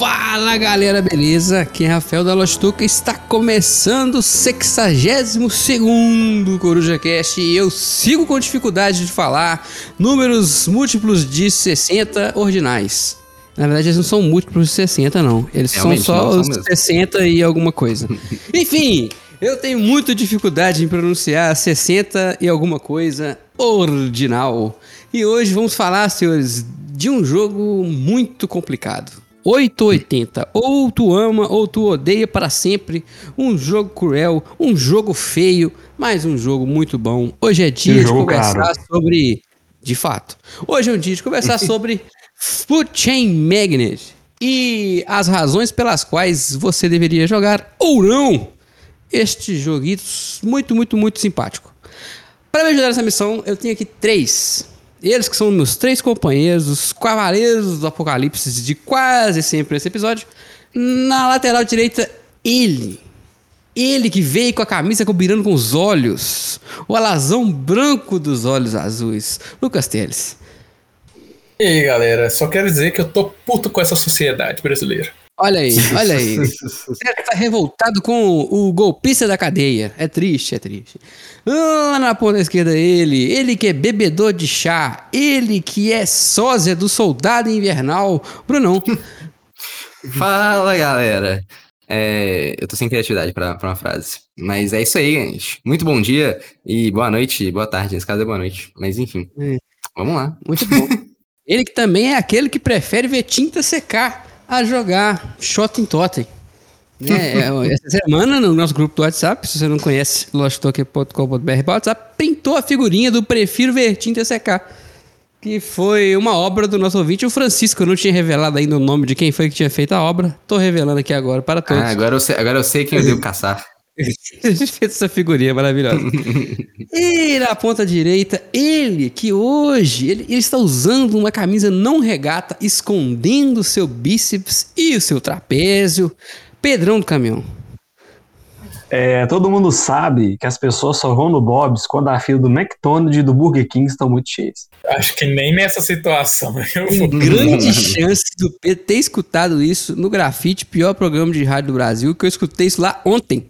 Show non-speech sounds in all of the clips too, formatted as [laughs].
Fala galera, beleza? Aqui é Rafael da Lostuca. Está começando o 62 Coruja Cast e eu sigo com dificuldade de falar números múltiplos de 60 ordinais. Na verdade, eles não são múltiplos de 60, não. Eles Realmente, são só não são mesmo. 60 e alguma coisa. [laughs] Enfim, eu tenho muita dificuldade em pronunciar 60 e alguma coisa ordinal. E hoje vamos falar, senhores, de um jogo muito complicado. 880. Ou tu ama ou tu odeia para sempre. Um jogo cruel, um jogo feio, mas um jogo muito bom. Hoje é dia de conversar caro. sobre. De fato. Hoje é um dia de conversar [laughs] sobre Food Chain Magnet e as razões pelas quais você deveria jogar ou não este joguito muito, muito, muito simpático. Para me ajudar nessa missão, eu tenho aqui três. Eles que são meus três companheiros, os cavaleiros do apocalipse de quase sempre nesse episódio. Na lateral direita, ele. Ele que veio com a camisa combinando com os olhos. O alazão branco dos olhos azuis. Lucas Teles. E aí, galera, só quero dizer que eu tô puto com essa sociedade brasileira. Olha aí, olha aí. [laughs] Tá revoltado com o golpista da cadeia. É triste, é triste. Lá na ponta esquerda ele, ele que é bebedor de chá, ele que é sósia do soldado invernal. Brunão, [laughs] Fala, galera. É, eu tô sem criatividade pra, pra uma frase. Mas é isso aí, gente. Muito bom dia e boa noite, boa tarde. Nesse caso é boa noite. Mas enfim, É. vamos lá. muito bom. [laughs] ele que também é aquele que prefere ver tinta secar a jogar shot em totem. Né, é, [laughs] essa semana no nosso grupo do WhatsApp, se você não conhece losttoken.com.br WhatsApp, printou a figurinha do Prefiro Ver Tinta Secar. Que foi uma obra do nosso ouvinte, o Francisco. Eu não tinha revelado ainda o nome de quem foi que tinha feito a obra. Tô revelando aqui agora para todos. Ah, agora, eu sei, agora eu sei quem eu devo caçar. A gente fez essa figurinha maravilhosa. [laughs] e na ponta direita, ele que hoje ele, ele está usando uma camisa não regata, escondendo o seu bíceps e o seu trapézio. Pedrão do caminhão. É, todo mundo sabe que as pessoas só vão no Bob's quando a fila do McDonald's e do Burger King estão muito cheias. Acho que nem nessa situação [laughs] eu Tem grande chance do Pedro ter escutado isso no Grafite, pior programa de rádio do Brasil, que eu escutei isso lá ontem.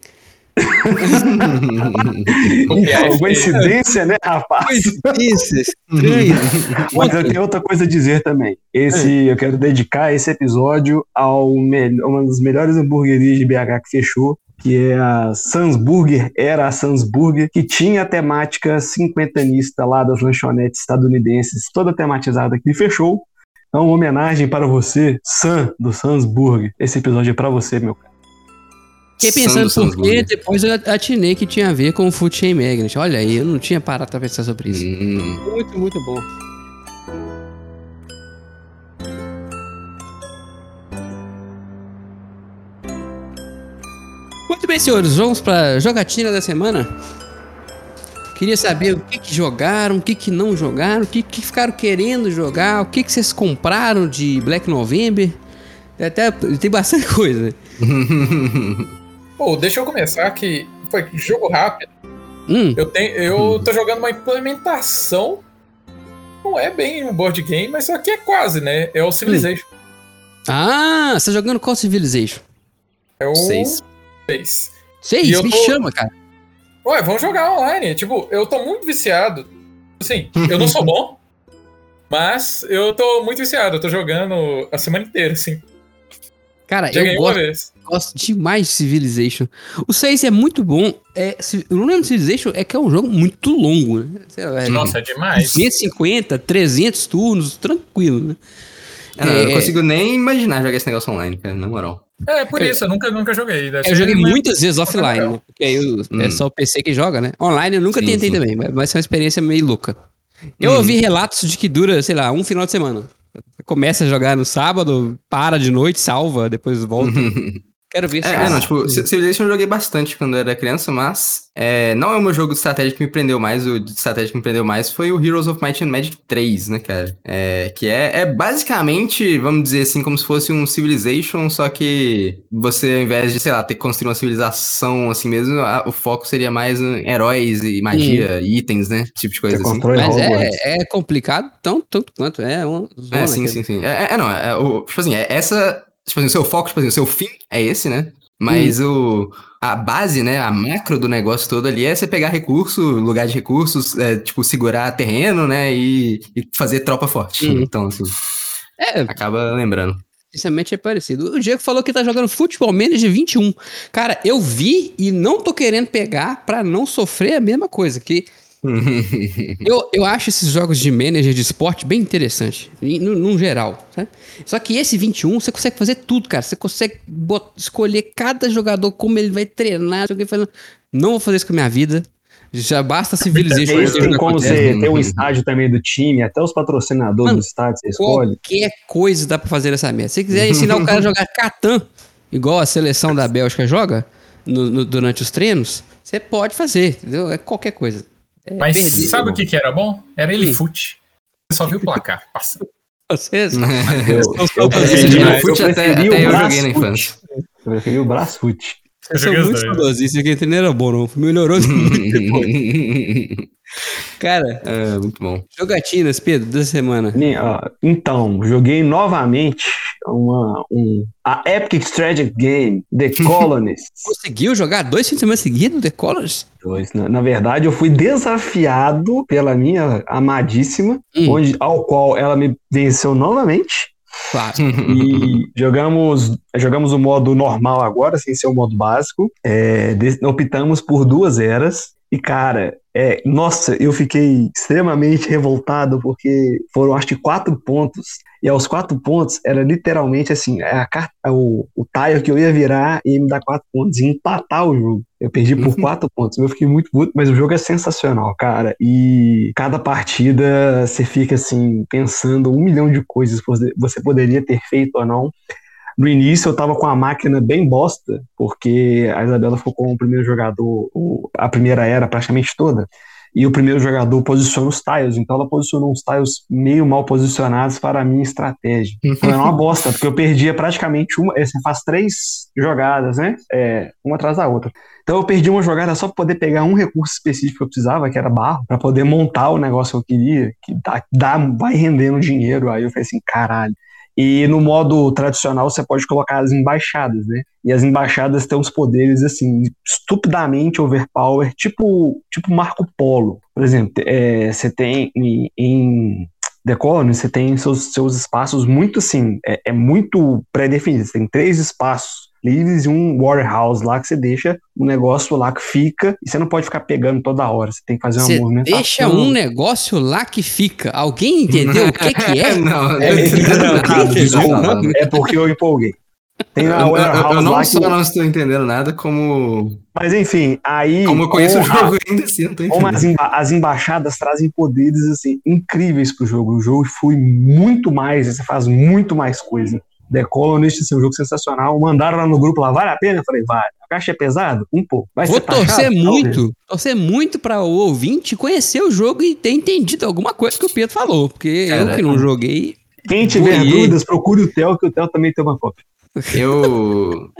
Copiar. Coincidência, né, rapaz? Isso, estranho. [laughs] Mas eu tenho outra coisa a dizer também. Esse, eu quero dedicar esse episódio ao uma das melhores hamburguerias de BH que fechou, que é a Sans Burger, era a Sans Burger, que tinha a temática cinquentanista lá das lanchonetes estadunidenses, toda tematizada que fechou. Então, uma homenagem para você, Sam, do Sans Burger. Esse episódio é para você, meu cara. Fiquei pensando por quê, Sanzburger. depois eu atinei que tinha a ver com o Food Chain Magnet. Olha aí, eu não tinha parado pra pensar sobre isso. Hum, Muito, muito bom. Muito bem, senhores, vamos pra jogatina da semana. Queria saber o que, que jogaram, o que, que não jogaram, o que, que ficaram querendo jogar, o que, que vocês compraram de Black November. Até tem bastante [laughs] coisa. né? [laughs] Pô, deixa eu começar que foi jogo rápido. Hum, Eu, tenho, eu tô jogando uma implementação. Não é bem um board game, mas só que é quase, né? É o Civilization. Ah, você tá jogando qual Civilization? É o Seis. 6. Seis? E eu Me tô- chama, cara. Ué, vamos jogar online. Tipo, eu tô muito viciado. Assim, eu não sou bom, [laughs] mas eu tô muito viciado. Eu tô jogando a semana inteira, assim. Cara, eu ganhei uma gosto, vez. Gosto demais de Civilization. O 6 é muito bom. É, ci- o problema do Civilization é que é um jogo muito longo, né? Sei lá, é Nossa, é demais. 250, 300 turnos, tranquilo, né? Ah, eu não É. consigo nem imaginar jogar esse negócio online, cara, na moral. É, por isso, eu nunca, nunca joguei. Deve Eu joguei mas- muitas vezes offline, né? Porque aí o- é Hum. só o PC que joga, né? Online eu nunca Sim, tentei sim. também, mas ser uma experiência meio louca. Eu Hum. ouvi relatos de que dura, sei lá, um final de semana. Começa a jogar no sábado, para de noite, salva, depois volta. [laughs] Quero ver É, é, não, tipo, Civilization eu joguei bastante quando eu era criança, mas é, não é o meu jogo de estratégia que me prendeu mais. O de estratégia que me prendeu mais foi o Heroes of Might and Magic 3, né, cara? É, que é, é basicamente, vamos dizer assim, como se fosse um Civilization, só que você, ao invés de, sei lá, ter que construir uma civilização assim mesmo, a- o foco seria mais em heróis e magia, e itens, né? Esse tipo de coisa assim. Mas é, é complicado, tão, tanto quanto. É uma zona É, sim, sim, sim. É, é, é, não, é, o, tipo assim, é, essa tipo assim, o seu foco, tipo assim, o seu fim é esse, né? Mas o, a base, né, a macro do negócio todo ali é você pegar recurso, lugar de recursos, é, tipo, segurar terreno, né, e, e fazer tropa forte. Uhum. Então, assim, É, acaba lembrando. Sinceramente é parecido. O Diego falou que tá jogando Futebol Manager 21. Cara, eu vi e não tô querendo pegar pra não sofrer a mesma coisa. Que [laughs] eu, eu acho esses jogos de manager de esporte bem interessante, num geral. sabe? Só que esse 21, você consegue fazer tudo, cara. Você consegue escolher cada jogador, como ele vai treinar. não sei o que, fazendo. Não vou fazer isso com a minha vida. Já basta Civilization. É jogar como com você ter um estádio também do time, até os patrocinadores Mano, do estádio você escolhe. Qualquer coisa dá pra fazer nessa merda. Se você quiser ensinar o cara a jogar Catan, igual a seleção da Bélgica joga, no- no- durante os treinos, você pode fazer, entendeu? É qualquer coisa. Mas perder. sabe o que, que era bom? Era ele fute. Você só viu o placar. Passa. [laughs] Vocês? Eu, eu eu preferi- eu fute até, até eu joguei na infância. Eu preferi o Brasfoot. Eu sou muito dois. saudosista, que não era bom, não. Melhorou muito [laughs] depois. [laughs] Cara, é, muito bom. jogatinas, Pedro, da semana. Então, joguei novamente uma, um, a Epic Strategy Game, The [laughs] Colonists. Conseguiu jogar dois fins de semana seguidos, The Colors? Dois. Na, na verdade, eu fui desafiado pela minha amadíssima, Hum. onde, ao qual ela me venceu novamente. Claro. E [laughs] jogamos, jogamos o modo normal agora, sem ser o modo básico. É, optamos por duas eras. E, cara, é, nossa, eu fiquei extremamente revoltado porque foram, acho que, quatro pontos. E aos quatro pontos era literalmente assim: é a carta, o, o tile que eu ia virar e me dar quatro pontos e empatar o jogo. Eu perdi por quatro pontos. Eu fiquei muito puto, mas o jogo é sensacional, cara. E cada partida você fica assim, pensando um milhão de coisas que você poderia ter feito ou não. No início eu tava com a máquina bem bosta, porque a Isabela ficou com o primeiro jogador, a primeira era praticamente toda. E o primeiro jogador posiciona os tiles, então ela posicionou uns tiles meio mal posicionados para a minha estratégia. Então era uma bosta, porque eu perdia praticamente uma. Você faz três jogadas, né? É, uma atrás da outra. Então eu perdi uma jogada só para poder pegar um recurso específico que eu precisava, que era barro, para poder montar o negócio que eu queria, que dá, dá, vai rendendo dinheiro. Aí eu falei assim, caralho. E no modo tradicional você pode colocar as embaixadas, né? E as embaixadas têm uns poderes assim, estupidamente overpower, tipo, tipo Marco Polo. Por exemplo, é, você tem em, em The Colony, você tem seus, seus espaços muito assim, é, é muito pré-definido. Você tem três espaços livres e um warehouse lá que você deixa o negócio lá que fica e você não pode ficar pegando toda hora. Você tem que fazer uma Você movimentação. deixa um negócio lá que fica. Alguém entendeu o que que é? não, É, eu- é, não, é porque eu empolguei. Tem Eu, a eu- eu não lá só que... não estou entendendo nada, como, Mas enfim, aí... como eu conheço o como a- jogo ainda assim, não tô Como as, entendendo. emba- as embaixadas trazem poderes assim incríveis pro jogo. O jogo foi muito mais, você faz muito mais coisa. The Colonist, seu jogo sensacional. Mandaram lá no grupo lá, vale a pena? Eu falei, vale. A caixa é pesado? Um pouco. Vai Vou ser taxado? torcer Talvez. muito, torcer muito para o ouvinte conhecer o jogo e ter entendido alguma coisa que o Pedro falou, porque eu que não joguei. Quem tiver dúvidas, procure o Theo, que o Theo também tem uma cópia. Eu,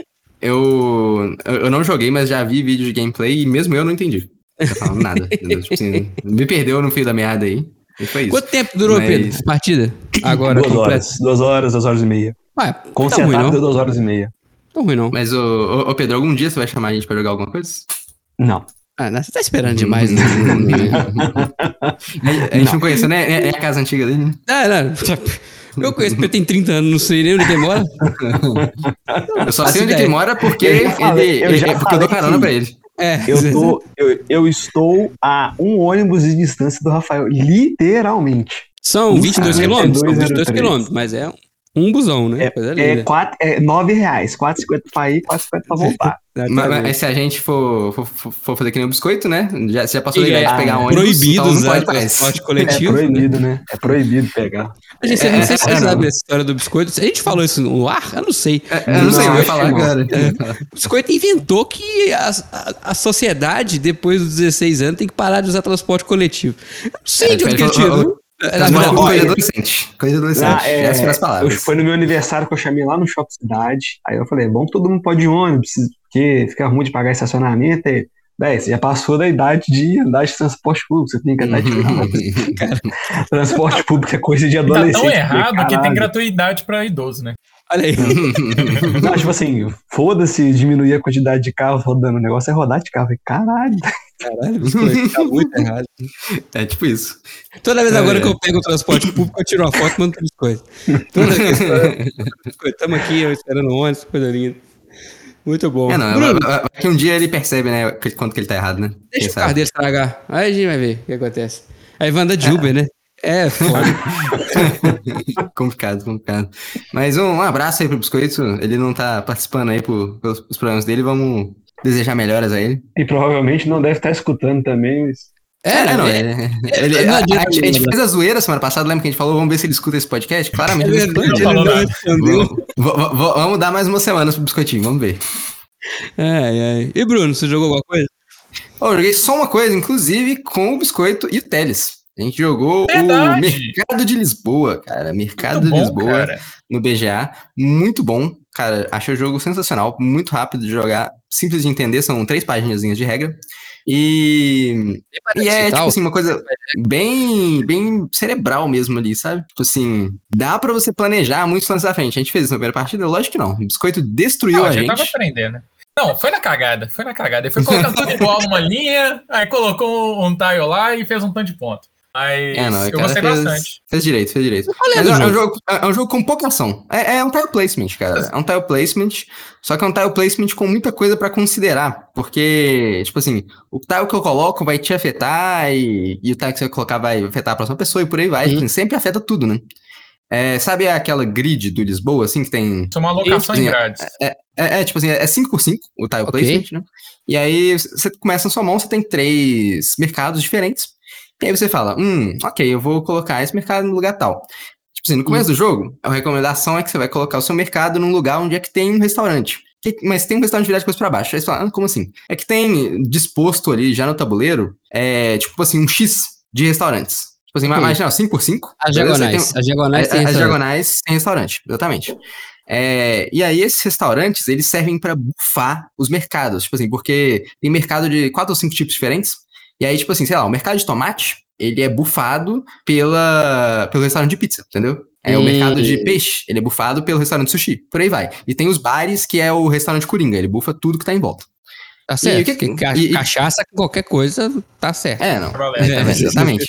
eu, eu não joguei, mas já vi vídeo de gameplay e mesmo eu não entendi. Não tá falando nada. [laughs] Tipo assim, me perdeu no fio da meada aí. E foi isso. Quanto tempo durou, Mas- Pedro, partida? [laughs] Agora, duas completa. horas. Duas horas, duas horas e meia. Ué, tão ruim Concentrado não. deu duas horas e meia. Tão ruim não. Mas, ô, ô, ô, Pedro, algum dia você vai chamar a gente pra jogar alguma coisa? Não. Ah, não, você tá esperando demais, né? [laughs] A, gente não, conheceu, né? É, é a casa antiga dele, né? Ah, não. Eu conheço Pedro tem 30 anos, não sei nem onde ele mora. Eu só sei onde ele mora porque, Eu já falei- ele, eu já é porque eu dou carona que- pra ele. É, Eu, tô, eu, eu estou a um ônibus de distância do Rafael. Literalmente. São 22 Ah, quilômetros, são 22 0203. quilômetros, mas é um busão, né? É, linda. quatro, é nove reais. 4,50 pra ir, 4,50 pra voltar. [laughs] Mas, mas se a gente for, for, for- fazer que nem o biscoito, né? Já, você já passou da E ideia é de pegar um ônibus, proibido então não usar transporte [laughs] É coletivo. né? proibido, né? É proibido pegar. A gente, não sei se É, você é, sabe não. essa história do biscoito. A gente falou isso no ar? Eu não sei. É, Eu não sei, eu Não, ia acho falar não. agora. O biscoito inventou que a, a, a sociedade, depois dos 16 anos, tem que parar de usar transporte coletivo. Eu não sei É, de onde que ele tirou. É, verdade, coisa olha, adolescente. Coisa adolescente. Ah, é, Essas foram as eu- palavras. foi no meu aniversário que eu chamei lá no Shopping Cidade. Aí eu falei, bom, todo mundo pode ir de ônibus, porque fica ruim de pagar estacionamento. Aí, véi, você já passou da idade de andar de transporte público, você tem que andar de [laughs] transporte público é coisa de Tá adolescente. tão errado que tem gratuidade pra idoso, né? Olha aí. Não, tipo assim, foda-se diminuir a quantidade de carros rodando. O negócio é rodar de carro. Caralho. Caralho, biscoito, tá muito [laughs] errado. É tipo isso. Toda vez É, agora é. que eu pego o transporte público, eu tiro uma foto e mando pro biscoito. Toda vez que eu biscoito, tamo aqui, eu esperando o ônibus, coisa linda. Muito bom. É, não, Bruno, vai- vai- vai que um dia ele percebe, né, quanto que ele tá errado, né? Quem deixa o sabe? carro dele estragar. Aí a gente vai ver o que acontece. Aí vai andar de Uber, né? É, foda. [laughs] complicado, complicado. Mas um, um abraço aí pro Biscoito. Ele não tá participando aí por, pelos problemas dele. Vamos desejar melhoras a ele. E provavelmente não deve estar escutando também. Mas... É, não, é, é- ele- não a, adianta a gente- a gente fez a zoeira semana passada, lembra que a gente falou, vamos ver se ele escuta esse podcast? Claramente é ele não ele não. Vamos, vamos dar mais uma semana pro Biscoitinho, vamos ver. Ai, ai. E Bruno, você jogou alguma coisa? Ó, eu joguei só uma coisa, inclusive com o Biscoito e o Teles. A gente jogou Verdade. o Mercado de Lisboa, cara. Mercado Muito de bom, Lisboa cara. no BGA. Muito bom. Cara, achei o jogo sensacional, muito rápido de jogar, simples de entender, são três páginas de regra. E, e é, tipo assim, uma coisa bem, bem cerebral mesmo ali, sabe? Tipo assim, dá pra você planejar muitos lances à frente. A gente fez isso na primeira partida? Lógico que não. O Biscoito destruiu Não, a a gente tava aprendendo. Não, foi na cagada, foi na cagada. Ele foi colocando tudo igual numa linha, aí colocou um tile lá e fez um tanto de ponto. Mas É, não, eu gostei fez, bastante. fez direito, fez direito. É Mas é, é um jogo? jogo, é um jogo com pouca ação. É, é um tile placement, cara. É um tile placement, só que é um tile placement com muita coisa pra considerar. Porque, tipo assim, o tile que eu coloco vai te afetar e, e o tile que você vai colocar vai afetar a próxima pessoa e por aí vai. Uhum. Tipo, sempre afeta tudo, né? É, sabe aquela grid do Lisboa, assim, que tem é alocação em Sim, grades. é, é, tipo assim, é 5x5 o tile Ok. placement, né? E aí você começa na sua mão, você tem três mercados diferentes. E aí você fala, hum, ok, eu vou colocar esse mercado no lugar tal. Tipo assim, no começo do jogo, a recomendação é que você vai colocar o seu mercado num lugar onde é que tem um restaurante. Que- mas tem um restaurante virado de coisa pra baixo. Aí você fala, ah, como assim? É que tem disposto ali já no tabuleiro, é, tipo assim, um X de restaurantes. Tipo assim, Ok. imagina, 5x5. As beleza? Aí tem- diagonais. As diagonais as, tem as diagonais tem restaurante, exatamente. É, e aí, esses restaurantes, eles servem pra bufar os mercados. Tipo assim, porque tem mercado de quatro ou cinco tipos diferentes. E aí, tipo assim, sei lá, o mercado de tomate, ele é bufado pela, pelo restaurante de pizza, entendeu? É o Hum. mercado de peixe, ele é bufado pelo restaurante de sushi. Por aí vai. E tem os bares, que é o restaurante coringa, ele bufa tudo que tá em volta. Tá certo. o que ca- e- e- Cachaça com qualquer coisa tá certo. É, não. Valeu. É. Exatamente, exatamente.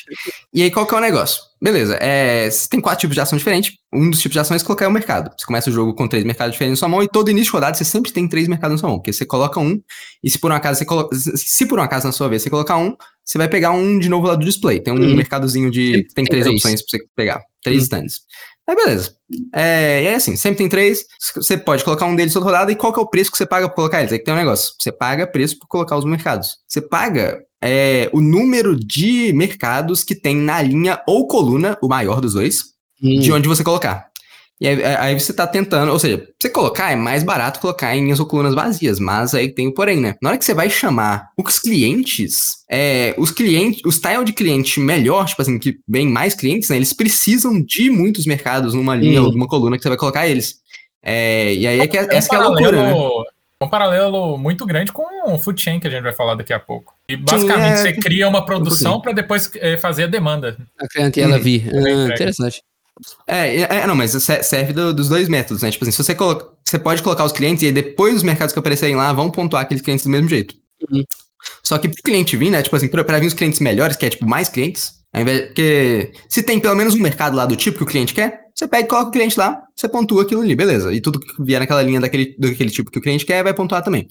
E aí, qual que é o negócio? Beleza, é, você tem quatro tipos de ação diferentes. Um dos tipos de ações é colocar o mercado. Você começa o jogo com três mercados diferentes na sua mão e todo início de rodada você sempre tem três mercados na sua mão. Porque você coloca um e se por um acaso você coloca. Se por um acaso na sua vez você colocar um, você vai pegar um de novo lá do display. Tem um Hum. mercadozinho de. Tem tem três três. opções pra você pegar. Três Hum. stands. Aí beleza. É, e aí assim, sempre tem três. Você pode colocar um deles toda rodada. E qual que é o preço que você paga pra colocar eles? Aí que tem um negócio. Você paga preço pra colocar os mercados. Você paga é, o número de mercados que tem na linha ou coluna, o maior dos dois, Hum. de onde você colocar. E aí, aí você tá tentando, ou seja, pra você colocar é mais barato colocar em linhas ou colunas vazias, mas aí tem o porém, né? Na hora que você vai chamar os clientes, é, os clientes, o style de cliente melhor, tipo assim, que vem mais clientes, né? Eles precisam de muitos mercados numa linha Hum. ou numa coluna que você vai colocar eles. É, e aí é que é, É um essa que é a loucura, né? paralelo- é um paralelo muito grande com o food chain que a gente vai falar daqui a pouco. E basicamente é. você cria uma produção para depois eh, fazer a demanda. A clientela Hum. vi. Ah, entregue. interessante. É, é, é, não, mas se- serve do- dos dois métodos, né? Tipo assim, se você coloca, você pode colocar os clientes e aí depois os mercados que aparecerem lá vão pontuar aqueles clientes do mesmo jeito. Uhum. Só que pro cliente vir, né? Tipo assim, pra, pra vir os clientes melhores, que é tipo mais clientes, ao invés porque se tem pelo menos um mercado lá do tipo que o cliente quer, você pega e coloca o cliente lá, você pontua aquilo ali, beleza. E tudo que vier naquela linha daquele, daquele tipo que o cliente quer vai pontuar também.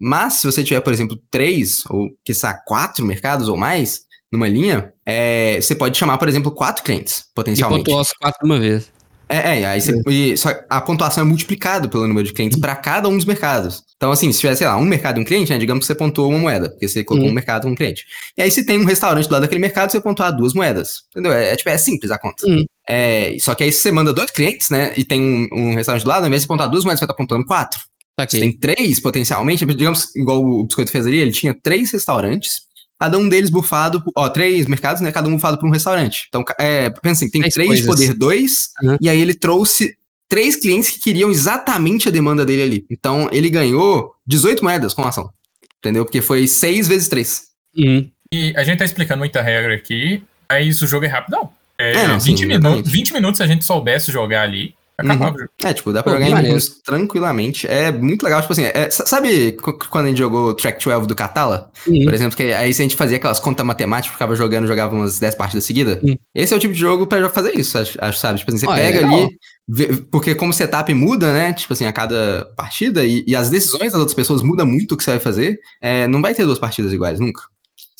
Mas se você tiver, por exemplo, três ou, quiçá, quatro mercados ou mais numa linha, é, você pode chamar, por exemplo, quatro clientes, E potencialmente. pontuou os quatro de uma vez. É, é, aí você, e só a pontuação é multiplicada pelo número de clientes para cada um dos mercados. Então, assim, se tiver, sei lá, um mercado e um cliente, né, digamos que você pontuou uma moeda, porque você colocou Hum. um mercado e um cliente. E aí, se tem um restaurante do lado daquele mercado, você pontuar duas moedas. Entendeu? É, é, tipo, é simples a conta. Hum. É, só que aí, se você manda dois clientes, né, e tem um, um restaurante do lado, ao invés de pontuar duas moedas, você vai estar pontuando quatro. Tá Você tem três, potencialmente, digamos, igual o Biscoito fez ali, ele tinha três restaurantes, cada um deles bufado, ó, três mercados, né, cada um bufado por um restaurante. Então, é, pensa assim, tem Três três de poder dois, Uhum. e aí ele trouxe três clientes que queriam exatamente a demanda dele ali. Então, ele ganhou 18 moedas com a ação, entendeu? Porque foi seis vezes três. Hum. E a gente tá explicando muita regra aqui, mas o jogo é rapidão. É, É, não, sim, 20, minutos, exatamente. 20 minutos se a gente soubesse jogar ali, Acabava. o jogo. É, tipo, dá pra Pô, jogar em maneiro. tranquilamente. É muito legal, tipo assim, é- sa- sabe qu- quando a gente jogou Track 12 do Catala? Uhum. Por exemplo, que aí se a gente fazia aquelas contas matemáticas, ficava jogando, jogava umas 10 partidas seguidas. Hum. Esse é o tipo de jogo pra fazer isso, acho, acho, sabe? Tipo assim, você Ah, é pega legal. ali, vê- porque como o setup muda, né? Tipo assim, a cada partida, e, e as decisões das outras pessoas mudam muito o que você vai fazer, é, não vai ter duas partidas iguais, nunca.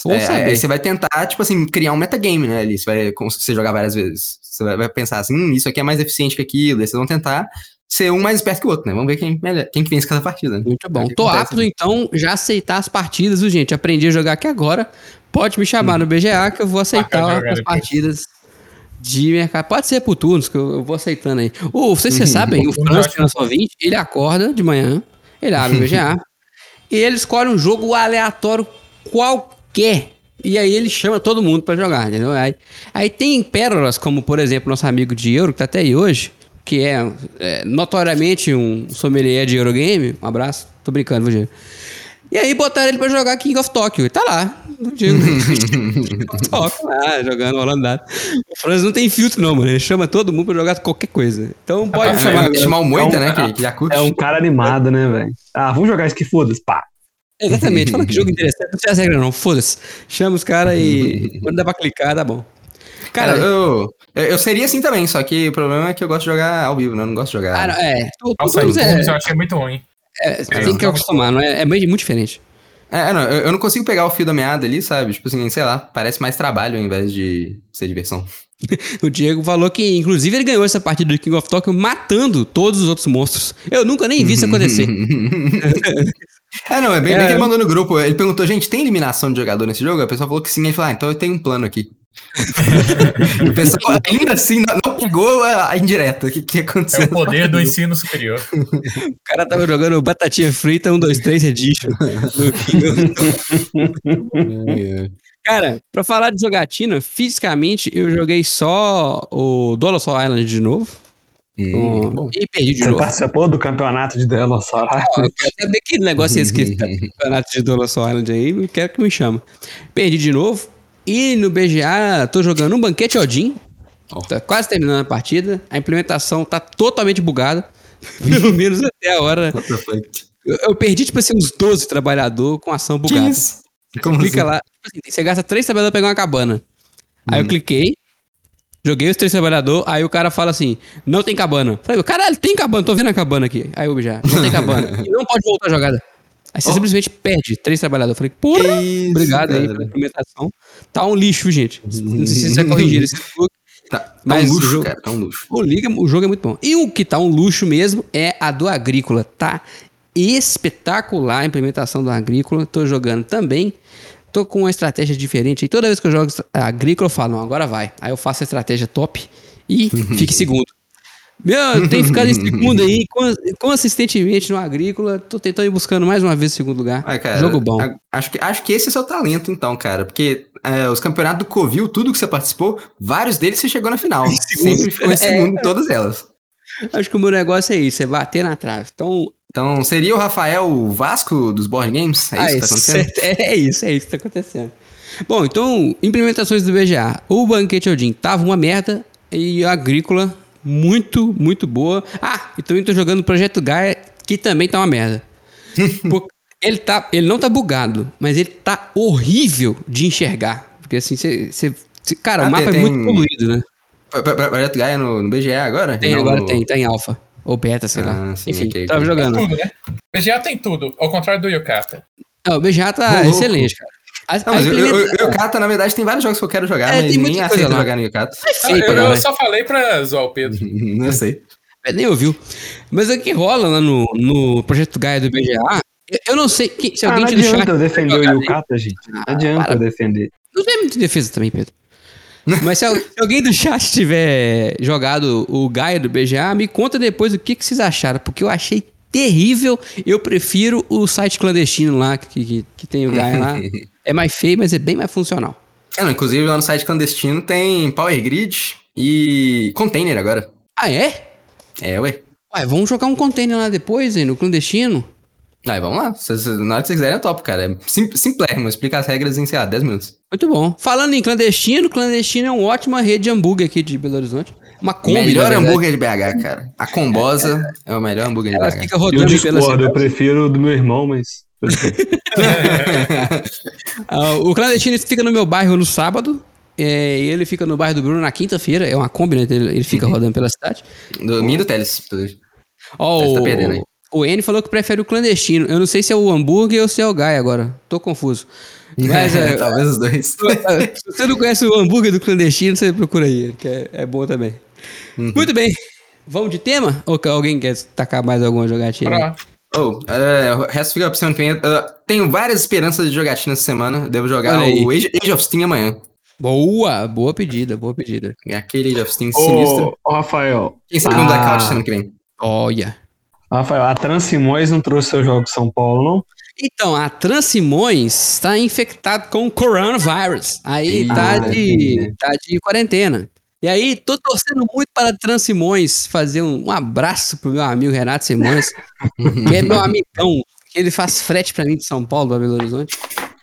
É, saber. aí você vai tentar, tipo assim, criar um metagame, né? Ali, você vai, como se você jogar várias vezes. Você vai, vai pensar assim, hum, isso aqui é mais eficiente que aquilo, aí vocês vão tentar ser um mais esperto que o outro, né? Vamos ver quem, melhor, quem que vence cada partida. né? Muito bom. É o Tô acontece, apto, né? então, já aceitar as partidas, viu, gente? Aprendi a jogar aqui agora. Pode me chamar no BGA que eu vou aceitar Marcar jogar as partidas de mercado. Pode ser por turnos, que eu, eu vou aceitando aí. Sei se vocês sabem, o Franz, eu que é nosso ouvinte, ele acorda de manhã, ele abre o BGA, [laughs] e ele escolhe um jogo aleatório qualquer. E aí ele chama todo mundo pra jogar, entendeu? Aí, aí tem pérolas, como por exemplo, nosso amigo de Euro, que tá até aí hoje, que é, é, notoriamente um sommelier de Eurogame. Um abraço, tô brincando, viu, Diego? E aí botaram ele pra jogar King of Tokyo. E tá lá, o Diego. King [laughs] of Tokyo lá, jogando rolando dado. O Franz não tem filtro, não, mano. Ele chama todo mundo pra jogar qualquer coisa. Então pode É, chamar. é, chamar o Moita, É um- né? Que, que. É um cara animado, né, velho? Ah, vamos jogar isso que foda-se, pá. Exatamente, [laughs] fala que jogo interessante. Não sei as regras, não. Foda-se. Chama os caras e [laughs] quando dá pra clicar, dá bom. Cara, Cara, eu, eu, seria assim também, só que o problema é que eu gosto de jogar ao vivo, né? Eu não gosto de jogar. cara, é. tu- tu- Nossa, tu- os é, eu achei muito ruim. é, você tem que acostumar, não é? É muito diferente. É, não, eu, eu não consigo pegar o fio da meada ali, sabe? Tipo assim, sei lá, parece mais trabalho ao invés de ser diversão. [laughs] O Diego falou que, inclusive, ele ganhou essa partida do King of Tokyo matando todos os outros monstros. Eu nunca nem vi isso acontecer. É, não, é bem, É. bem que ele mandou no grupo. Ele perguntou, gente, tem eliminação de jogador nesse jogo? A pessoa falou que sim. Ele falou, ah, então eu tenho um plano aqui. [laughs] o pessoal ainda assim não, não pegou a, a indireta. O que, que É aconteceu? o poder do [laughs] ensino superior. O cara tava jogando batatinha frita 1, 2, 3 Edition. [laughs] Cara, pra falar de jogatina, fisicamente eu joguei só o Dolosol Island de novo. Hum, bom. E perdi de Você novo. participou do campeonato de? Ó, eu quero saber que negócio é esse que tá no campeonato de Dolosol Island aí, quero que me chama. Perdi de novo. E no BGA, tô jogando um banquete Odin. Ó. Tá quase terminando a partida. A implementação tá totalmente bugada. [laughs] Pelo menos até a hora. Eu, eu perdi, tipo assim, uns 12 trabalhadores com ação Que bugada. isso? Como Clica assim? lá, tipo assim, você gasta três trabalhadores pra pegar uma cabana. Aí eu Hum. cliquei, joguei os três trabalhadores, aí o cara fala assim: não tem cabana. Falei, caralho, tem cabana, tô vendo a cabana aqui. Aí eu já, não tem cabana. [laughs] e não pode voltar a jogada. Aí você Oh. simplesmente perde três trabalhadores. Eu falei, porra, isso, obrigado aí cara. pela implementação. Tá um lixo, gente. Não sei se você vai corrigir esse bug. Tá, tá Mas um o luxo, jogo- cara, tá um luxo. O, Liga, o jogo é muito bom. E o que tá um luxo mesmo é a do Agrícola. Tá espetacular a implementação do Agrícola. Tô jogando também. Tô com uma estratégia diferente. E toda vez que eu jogo Agrícola, eu falo, não, agora vai. Aí eu faço a estratégia top e [laughs] fico em segundo. Meu, eu tenho ficado em segundo aí, cons- consistentemente no Agrícola. Tô tentando ir buscando mais uma vez o segundo lugar. Ai, cara, jogo bom. acho, que, acho que esse é seu talento, então, cara. Porque é, os campeonatos do Covil, tudo que você participou, vários deles você chegou na final. [laughs] Sempre ficou em É. segundo em todas elas. Acho que o meu negócio é isso, é bater na trave. Então, Então, seria o Rafael Vasco dos board games? É isso Ah, que tá acontecendo? certo. [laughs] É isso, é isso que tá acontecendo. Bom, então, implementações do BGA. O Banquete Odin tava uma merda e a Agrícola muito, muito boa. Ah, e também tô jogando o Projeto Gaia, que também tá uma merda. [laughs] Ele, tá, ele não tá bugado, mas ele tá horrível de enxergar. Porque assim, você... Cara, Ah, o mapa tem- é muito poluído, né? Pro- pro- pro- Projeto Gaia no, no BGA agora? Tem, Não agora no- tem, tá em alfa. Ou beta, sei lá. Ah, sim, Enfim, ok, tava jogando. Tudo, né? BGA tem tudo, ao contrário do Yokata. Ah, o BGA tá excelente, cara. A, Não, mas o- implementa- Yokata, na verdade, tem vários jogos que eu quero jogar, É, mas tem muita nem coisa aceito lá. jogar no Yokata. é Ah, eu, eu só falei pra zoar o Pedro. [laughs] Não sei. É, nem ouviu. Mas o que rola lá no, no projeto Gaia do BGA, eu, eu não sei que, se Ah, alguém não te do chat. adianta eu defender o jogar, Yukata, gente. Não Ah, adianta eu defender. Não tem muita defesa também, Pedro. [laughs] Mas se, al- se alguém do chat tiver jogado o Gaia do BGA, me conta depois o que, que vocês acharam, porque eu achei terrível. Eu prefiro o site clandestino lá, que, que, que tem o Gaia lá. [laughs] É mais feio, mas é bem mais funcional. É, não, inclusive, lá no site clandestino tem Power Grid e Container agora. Ah, é? É, ué. Ué, vamos jogar um container lá depois, hein, no clandestino? Aí, vamos lá. Cês- cês- na hora que vocês quiserem, é top, cara. É sim, simplérrimo. Explica as regras em, sei lá, 10 minutos. Muito bom. Falando em clandestino, clandestino é uma ótima rede de hambúrguer aqui de Belo Horizonte. Uma Kombi, na melhor hambúrguer de BH, cara. A Combosa é o melhor hambúrguer de Ela BH. fica Eu rodando pela discordo, eu prefiro o do meu irmão, mas. [laughs] Ah, o clandestino fica no meu bairro no sábado. é, e ele fica no bairro do Bruno na quinta-feira. É uma Kombi, né? Ele, ele fica rodando pela cidade. Do mim e do Teles. Ó, Você tá o, perdendo aí. O N falou que prefere o clandestino. Eu não sei se é o hambúrguer ou se é o Gai agora. Tô confuso. Mas é, [laughs] Talvez os dois. [laughs] se você não conhece o hambúrguer do clandestino, você procura aí, que é, é bom também. Uhum. Muito bem. Vamos de tema? Ou que alguém quer tacar mais alguma jogatina? Pra- Oh, é, o resto fica que vem. Eu tenho várias esperanças de jogatina essa semana. Devo jogar Olha aí. o Age, Age of Steam amanhã. Boa, boa pedida, boa pedida. É aquele Age of Steam sinistro. Ô, Rafael. Quem sabe um ah, Blackout semana que vem. Olha. Rafael, a Transimões não trouxe seu jogo de São Paulo, não? Então, a Transimões está infectado com coronavírus. Aí Eita, tá de, tá de quarentena. E aí, tô torcendo muito para a Transimões fazer um, um abraço pro meu amigo Renato Simões, [laughs] que é meu amigão, que ele faz frete para mim de São Paulo, para Belo Horizonte.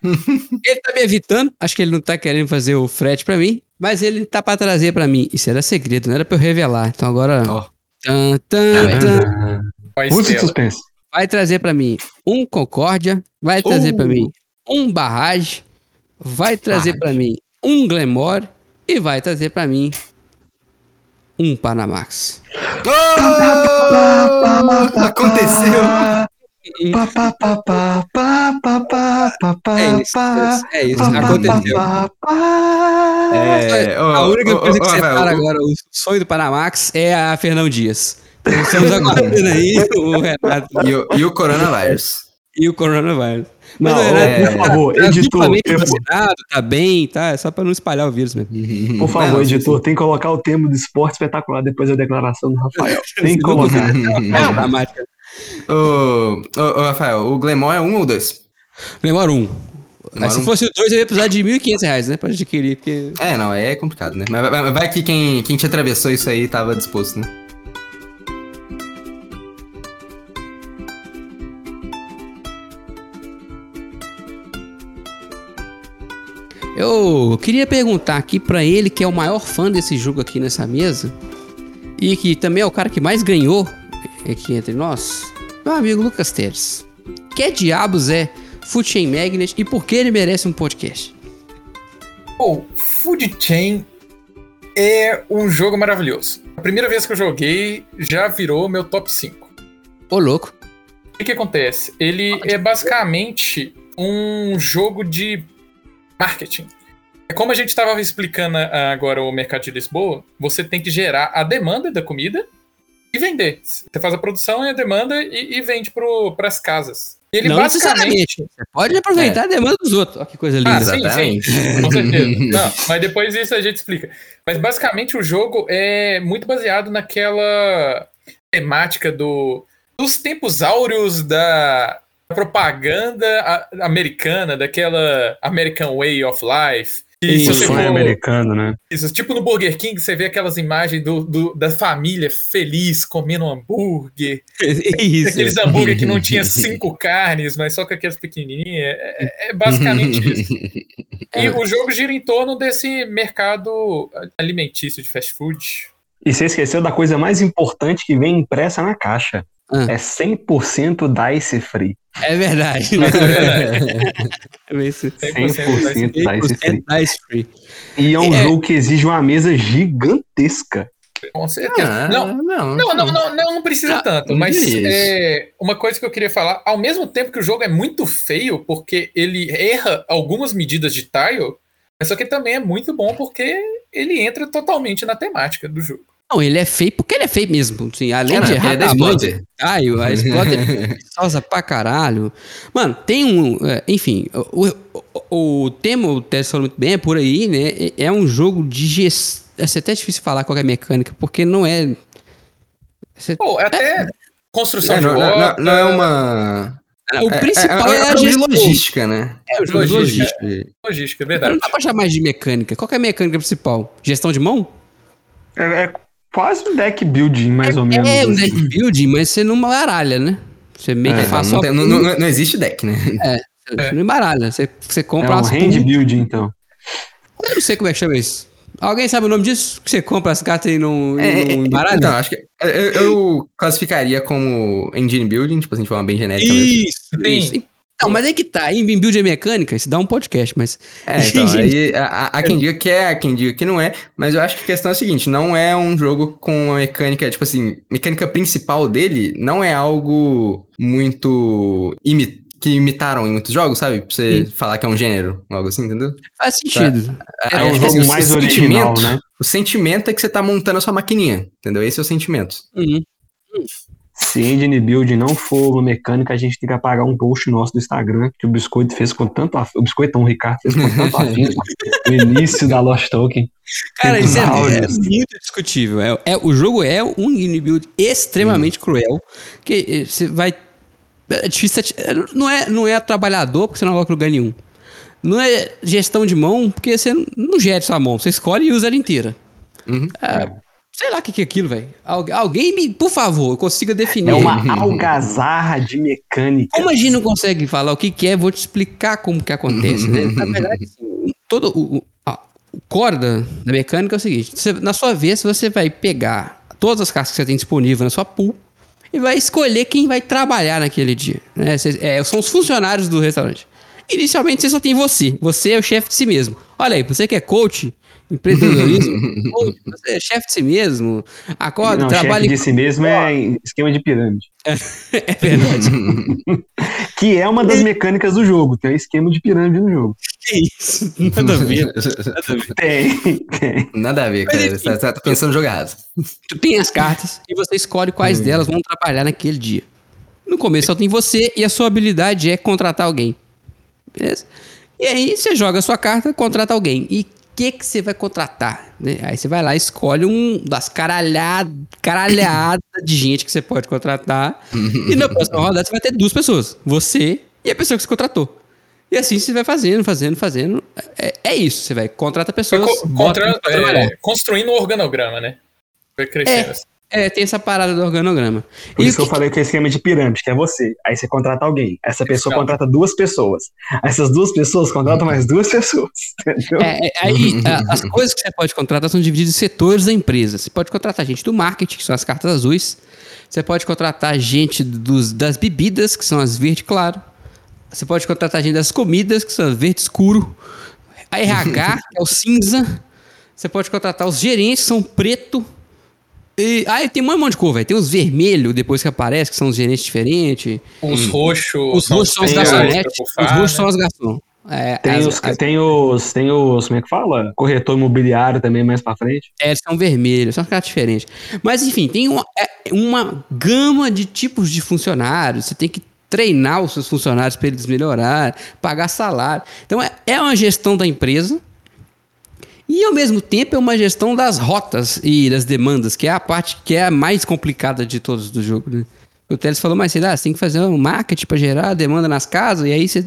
Ele tá me evitando, acho que ele não tá querendo fazer o frete para mim, mas ele tá para trazer para mim. Isso era segredo, não era para eu revelar. Então agora. Ó. Tan, tan, tan. Muito suspense. Vai trazer para mim um Concórdia, vai trazer uh. para mim um Barrage, vai trazer para mim um Glamour e vai trazer para mim um Panamax. Oh! Aconteceu! É isso, é isso, aconteceu. É, a única coisa que separa agora o sonho do Panamax é a Fernão Dias. Estamos aguardando aí o [laughs] Renato E o, e o coronavírus. e o coronavírus. Não, Mas o ô, Renato por favor, tá editor, vacinado, tá bem, tá? É só pra não espalhar o vírus mesmo. Por favor, Não, editor, tem que colocar o termo do esporte espetacular depois da declaração do Rafael. [laughs] Tem que Não, colocar. É dramática. Ô, Rafael, o Glemon é um ou dois? Glenmore 1. Glenmore se um. fosse o 2, eu ia precisar de 1.500 reais, né? Pra adquirir, porque... É, não, é complicado, né? Mas vai, vai que quem, quem te atravessou isso aí tava disposto, né? Eu queria perguntar aqui pra ele, que é o maior fã desse jogo aqui nessa mesa, e que também é o cara que mais ganhou aqui entre nós, meu amigo Lucas Teres. Que diabos é Food Chain Magnet e por que ele merece um podcast? Pô, Food Chain é um jogo maravilhoso. A primeira vez que eu joguei já virou meu top 5. Ô, louco. O que, que acontece? Ele é basicamente um jogo de marketing. É Como a gente estava explicando ah, agora o mercado de Lisboa, você tem que gerar a demanda da comida e vender. Você faz a produção e a demanda e, e vende para as casas. Ele Não basicamente. Você pode aproveitar a demanda dos outros. Olha que coisa linda. Ah, sim, Exatamente. sim, com certeza. Não, mas depois disso a gente explica. Mas basicamente o jogo é muito baseado naquela temática do, dos tempos áureos da propaganda a- americana, daquela American Way of Life. E se O você sonho for- americano, né? isso, tipo no Burger King, você vê aquelas imagens do, do- da família feliz comendo um hambúrguer. [laughs] Isso. Aqueles hambúrguer que não tinha [laughs] cinco carnes, mas só com aquelas pequenininhas. É, é- é basicamente isso. [laughs] E o jogo gira em torno desse mercado alimentício de fast food. E você esqueceu da coisa mais importante que vem impressa na caixa. Ah. É 100% DICE free. É verdade. É isso. 100% DICE free. 100% Dice Free. E é um É. jogo que exige uma mesa gigantesca. Com certeza. Ah, não, não, não, não, não, não, não precisa Ah, tanto. Mas é, uma coisa que eu queria falar, ao mesmo tempo que o jogo é muito feio, porque ele erra algumas medidas de tile, mas só que também é muito bom porque ele entra totalmente na temática do jogo. Não, ele é feio porque ele é feio mesmo. Assim, além É, de não, errar [laughs] é da de Splotter. tile, a Splotter é preguiçosa pra caralho. Mano, tem um... é, enfim, o, o, o tema, o Tess falou muito bem, é por aí, né? É, é um jogo de gestão... É até difícil falar qual é a mecânica, porque não é... Pô, até construção É, de não, não- não- não é uma. o principal é, é, a é, de gestão. logística, né? É o jogo de Logística. logística. logística, é Não verdade. dá pra chamar mais de mecânica. Qual que é a mecânica principal? Gestão de mão? É, é quase um deck building, mais ou menos. É um assim. deck building, mas você não baralha, né? Você meio que É, faz não, só... não, não- não- existe deck, né? Você não embaralha. Você, você É compra um umas hand pul- building, então. Eu não sei como é que chama isso. Alguém sabe o nome disso? Que você compra as cartas e não, É, não é, embaralha? então, acho que eu, eu classificaria como engine building, tipo assim, de forma bem genérica mesmo. Isso, Sim. Não, mas é que tá. Em build é mecânica, isso dá um podcast, mas. É, então, [laughs] aí há, há quem diga que é, há quem diga que não é, mas eu acho que a questão é a seguinte, não é um jogo com uma mecânica, tipo assim, mecânica principal dele não é algo muito imi que imitaram em muitos jogos, sabe? Pra você falar que é um gênero, algo assim, entendeu? Faz sentido. É Aí, um tipo jogo assim, o mais sentimento- original, né? O sentimento é que você tá montando a sua maquininha, entendeu? Esse é o sentimento. Uhum. Se Engine Build não for uma mecânica, a gente tem que apagar um post nosso do Instagram que o Biscoito fez com tanto afinco. O Biscoito, não, o Ricardo fez com tanto afinco [laughs] no início da Lost Token. Cara, isso é, é muito discutível. É, é- o jogo é um mini build extremamente cruel. Que eh, você vai. É difícil. é, Não é, não é trabalhador, porque você não coloca lugar nenhum. Não é gestão de mão, porque você não- gera sua mão. Você escolhe e usa ela inteira. Uhum. Ah, sei lá o que, que é aquilo, velho. Algu- Alguém me, por favor, consiga definir. É uma [laughs] algazarra de mecânica. Como a gente não consegue falar o que, que é, vou te explicar como que acontece, né? [laughs] Na verdade, assim, todo o, a- o core da, da mecânica é o seguinte: você- na sua vez, você vai pegar todas as cartas que você tem disponível na sua pool e vai escolher quem vai trabalhar naquele dia. Né? Cês- é, são os funcionários do restaurante. Inicialmente, você só tem você. Você é o chefe de si mesmo. Olha aí, você que é coach, empreendedorismo, [laughs] você é chefe de si mesmo, acorda, Não, trabalha chefe de si mesmo é em esquema de pirâmide. [laughs] É verdade. [laughs] Que é uma das mecânicas do jogo, tem um esquema de pirâmide no jogo. Que isso? Nada a ver. Nada a ver. Tem, tem. Nada a ver, Mas cara. enfim. Você tá, pensando jogado. Tu tem as cartas e você escolhe quais delas vão trabalhar naquele dia. No começo só tem você e a sua habilidade é contratar alguém. Beleza? E aí você joga a sua carta, contrata alguém. E que, que você vai contratar? né? Aí você vai lá e escolhe um das caralhadas caralhada de gente que você pode contratar. e na próxima rodada você vai ter duas pessoas. Você e a pessoa que você contratou. E assim você vai fazendo, fazendo, fazendo. É, é isso. Você vai contrata pessoas. co- contra- é, construindo um organograma, né? Foi crescendo. assim. É, tem essa parada do organograma. Por E isso que eu falei que é esquema de pirâmide, que é você. Aí você contrata alguém. Essa pessoa Não. contrata duas pessoas. Essas duas pessoas contratam mais duas pessoas. [laughs] Entendeu? É, é, aí, a- as coisas que você pode contratar são divididas em setores da empresa. Você pode contratar gente do marketing, que são as cartas azuis. Você pode contratar gente dos, das bebidas, que são as verde claro. Você pode contratar gente das comidas, que são as verde escuro. A RH, [laughs] que é o cinza. Você pode contratar os gerentes, que são preto. E, ah, tem um monte de cor, velho. Tem os vermelhos, depois que aparece, que são os gerentes diferentes. Os roxos. Os roxos são os garçonetes. Os bufar, roxos né? são os garçons. É, Tem, as- os, as- tem os. Tem os. Como é que fala? Corretor imobiliário também mais pra frente. É, eles são vermelhos, são caras diferentes. Mas, enfim, tem uma, é, uma gama de tipos de funcionários. Você tem que treinar os seus funcionários para eles melhorar, pagar salário. Então, é, é uma gestão da empresa e, ao mesmo tempo, é uma gestão das rotas e das demandas, que é a parte que é a mais complicada de todos do jogo. Né? O Teles falou mais cedo, ah, você tem que fazer um marketing para gerar demanda nas casas, e aí você...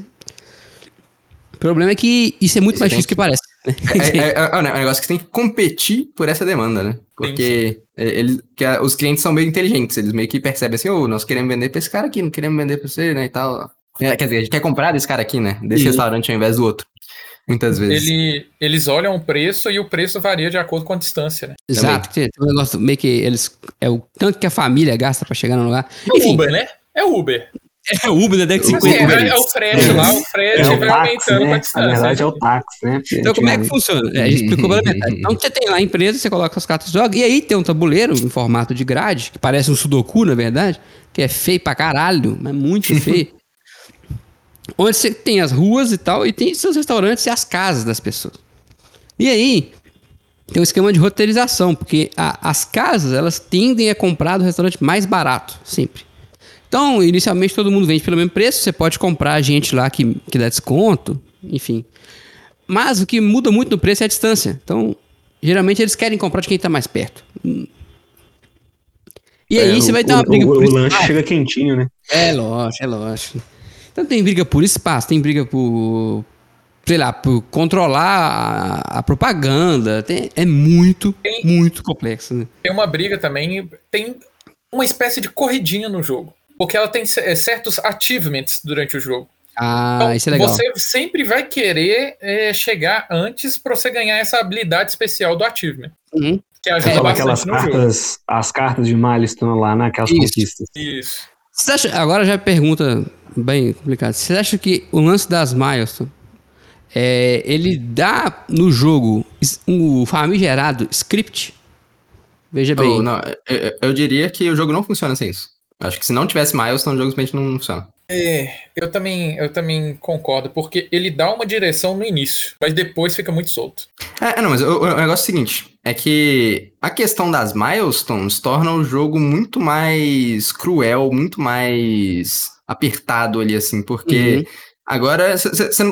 O problema é que isso é muito Você mais difícil que parece. né? [laughs] É, é- é- é um negócio que você tem que competir por essa demanda, né? Porque é, ele, que a- os clientes são meio inteligentes, eles meio que percebem assim, ô, nós queremos vender pra esse cara aqui, não queremos vender pra você, né, e tal. É, quer dizer, a gente quer comprar desse cara aqui, né? Desse Sim. restaurante ao invés do outro. Muitas vezes. Ele, eles olham o preço e o preço varia de acordo com a distância, né? Exato, tem tem um negócio meio que eles. É o tanto que a família gasta pra chegar no lugar. É o Enfim, Uber, né? É o Uber. é o Uber da década de Assim, 50. é, é o frete lá, o frete É o vai táxi, aumentando com a né? Na distância. verdade é o táxi, né? Então, como é que funciona? É, a gente explicou pela metade. Então, você tem lá a empresa, você coloca as cartas de jogo, e aí tem um tabuleiro em formato de grade, que parece um sudoku, na verdade, que é feio pra caralho, mas muito [laughs] feio. Onde você tem as ruas e tal, e tem seus restaurantes e as casas das pessoas. E aí, tem um esquema de roteirização, porque a- as casas, elas tendem a comprar do restaurante mais barato, sempre. Então, inicialmente todo mundo vende pelo mesmo preço, você pode comprar gente lá que, que dá desconto, enfim. Mas o que muda muito no preço é a distância. Então, geralmente eles querem comprar de quem está mais perto. E aí É, você o- vai ter uma o- briga o, o lanche chega quentinho, né? É lógico, é lógico. Então tem briga por espaço, tem briga por, sei lá, por controlar a, a propaganda. Tem- é muito, Tem- muito complexo. Né? Tem uma briga também, tem uma espécie de corridinha no jogo. Porque ela tem é, certos achievements durante o jogo. Ah, Então, isso é legal. você sempre vai querer é, chegar antes pra você ganhar essa habilidade especial do achievement. Uhum. Que ajuda Então, bastante aquelas no jogo. cartas, as cartas de milestone lá naquelas Isso. conquistas. Isso. Você acha, agora já é pergunta bem complicada. Você acha que o lance das milestone é, ele dá no jogo um famigerado script? Veja bem. Ou, não, eu, eu diria que o jogo não funciona sem isso. Acho que se não tivesse milestone, o jogo simplesmente não funciona. É, eu também, eu também concordo, porque ele dá uma direção no início, mas depois fica muito solto. É, é, não, mas o, o negócio é o seguinte: é que a questão das milestones torna o jogo muito mais cruel, muito mais apertado ali, assim, porque. Uhum. Agora,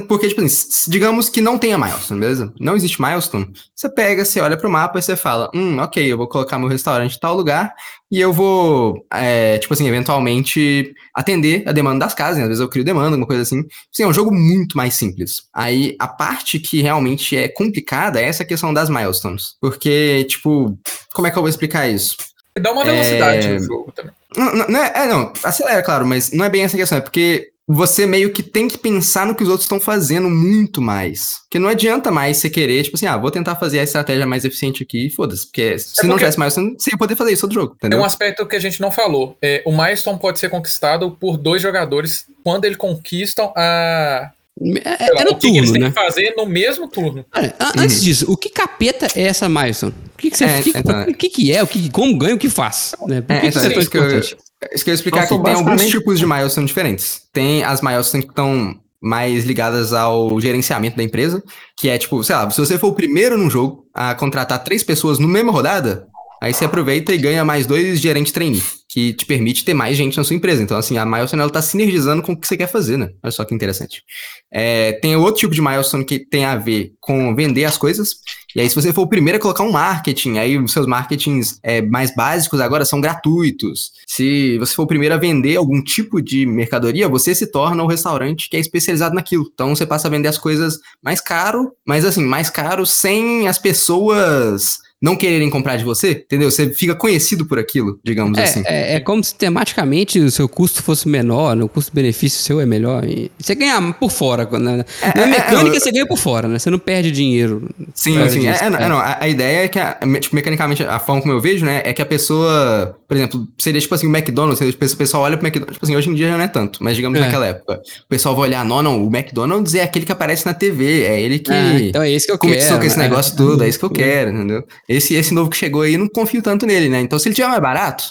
porque, tipo assim, digamos que não tenha milestone, beleza? Não existe milestone. Você pega, você olha pro mapa e você fala: Hum, ok, eu vou colocar meu restaurante em tal lugar e eu vou, é, tipo assim, eventualmente atender a demanda das casas. né? Às vezes eu crio demanda, alguma coisa assim. Sim, é um jogo muito mais simples. Aí a parte que realmente é complicada é essa questão das milestones. Porque, tipo, como é que eu vou explicar isso? Dá uma velocidade É. no jogo também. Não, não, não é, é, não, acelera, claro, mas não é bem essa questão, é porque você meio que tem que pensar no que os outros estão fazendo muito mais. Porque não adianta mais você querer, tipo assim, ah, vou tentar fazer a estratégia mais eficiente aqui e foda-se. Porque se não porque- tivesse mais, você não ia poder fazer isso todo jogo, Tem entendeu? um aspecto que a gente não falou. É, o milestone pode ser conquistado por dois jogadores quando eles conquistam a. É, lá, é no o que, que eles turno, têm né? que fazer no mesmo turno. Olha, a- Antes disso, o que capeta é essa milestone? O que, que, você, É, o que, então, o que, que é? O que, como ganha, o que faz? Né? Por É, que, então, que é isso é isso que eu, isso que eu ia explicar Então, aqui. são Tem alguns tipos de milestone diferentes. Tem as milestones que estão mais ligadas ao gerenciamento da empresa, que é tipo, sei lá, se você for o primeiro num jogo a contratar três pessoas no mesma rodada, aí você aproveita e ganha mais dois gerentes trainee, que te permite ter mais gente na sua empresa. Então, assim, a milestone ela tá sinergizando com o que você quer fazer, né? Olha só que interessante. É, tem outro tipo de milestone que tem a ver com vender as coisas. E aí, se você for o primeiro a colocar um marketing, aí os seus marketings é, mais básicos agora são gratuitos. Se você for o primeiro a vender algum tipo de mercadoria, você se torna o restaurante que é especializado naquilo. Então você passa a vender as coisas mais caro, mas assim, mais caro sem as pessoas não quererem comprar de você, entendeu? Você fica conhecido por aquilo, digamos assim. É, é, é como se tematicamente o seu custo fosse menor, né? o custo-benefício seu é melhor. E você ganha por fora. Né? Na é, mecânica eu- você ganha por fora, né? Você não perde dinheiro. Sim, sim. disso, É, é, é. não, a, a ideia é que, a, tipo, mecanicamente, a forma como eu vejo, né, é que a pessoa, por exemplo, seria tipo assim, o McDonald's, o pessoal olha pro McDonald's, tipo assim, hoje em dia já não é tanto, mas digamos É. naquela época, o pessoal vai olhar, não, não, o McDonald's é aquele que aparece na TV, é ele que Ah, então é esse que eu começou quero. com esse né? negócio todo, é isso que eu quero, entendeu? Esse, esse novo que chegou aí, eu não confio tanto nele, né? Então, se ele tiver mais barato,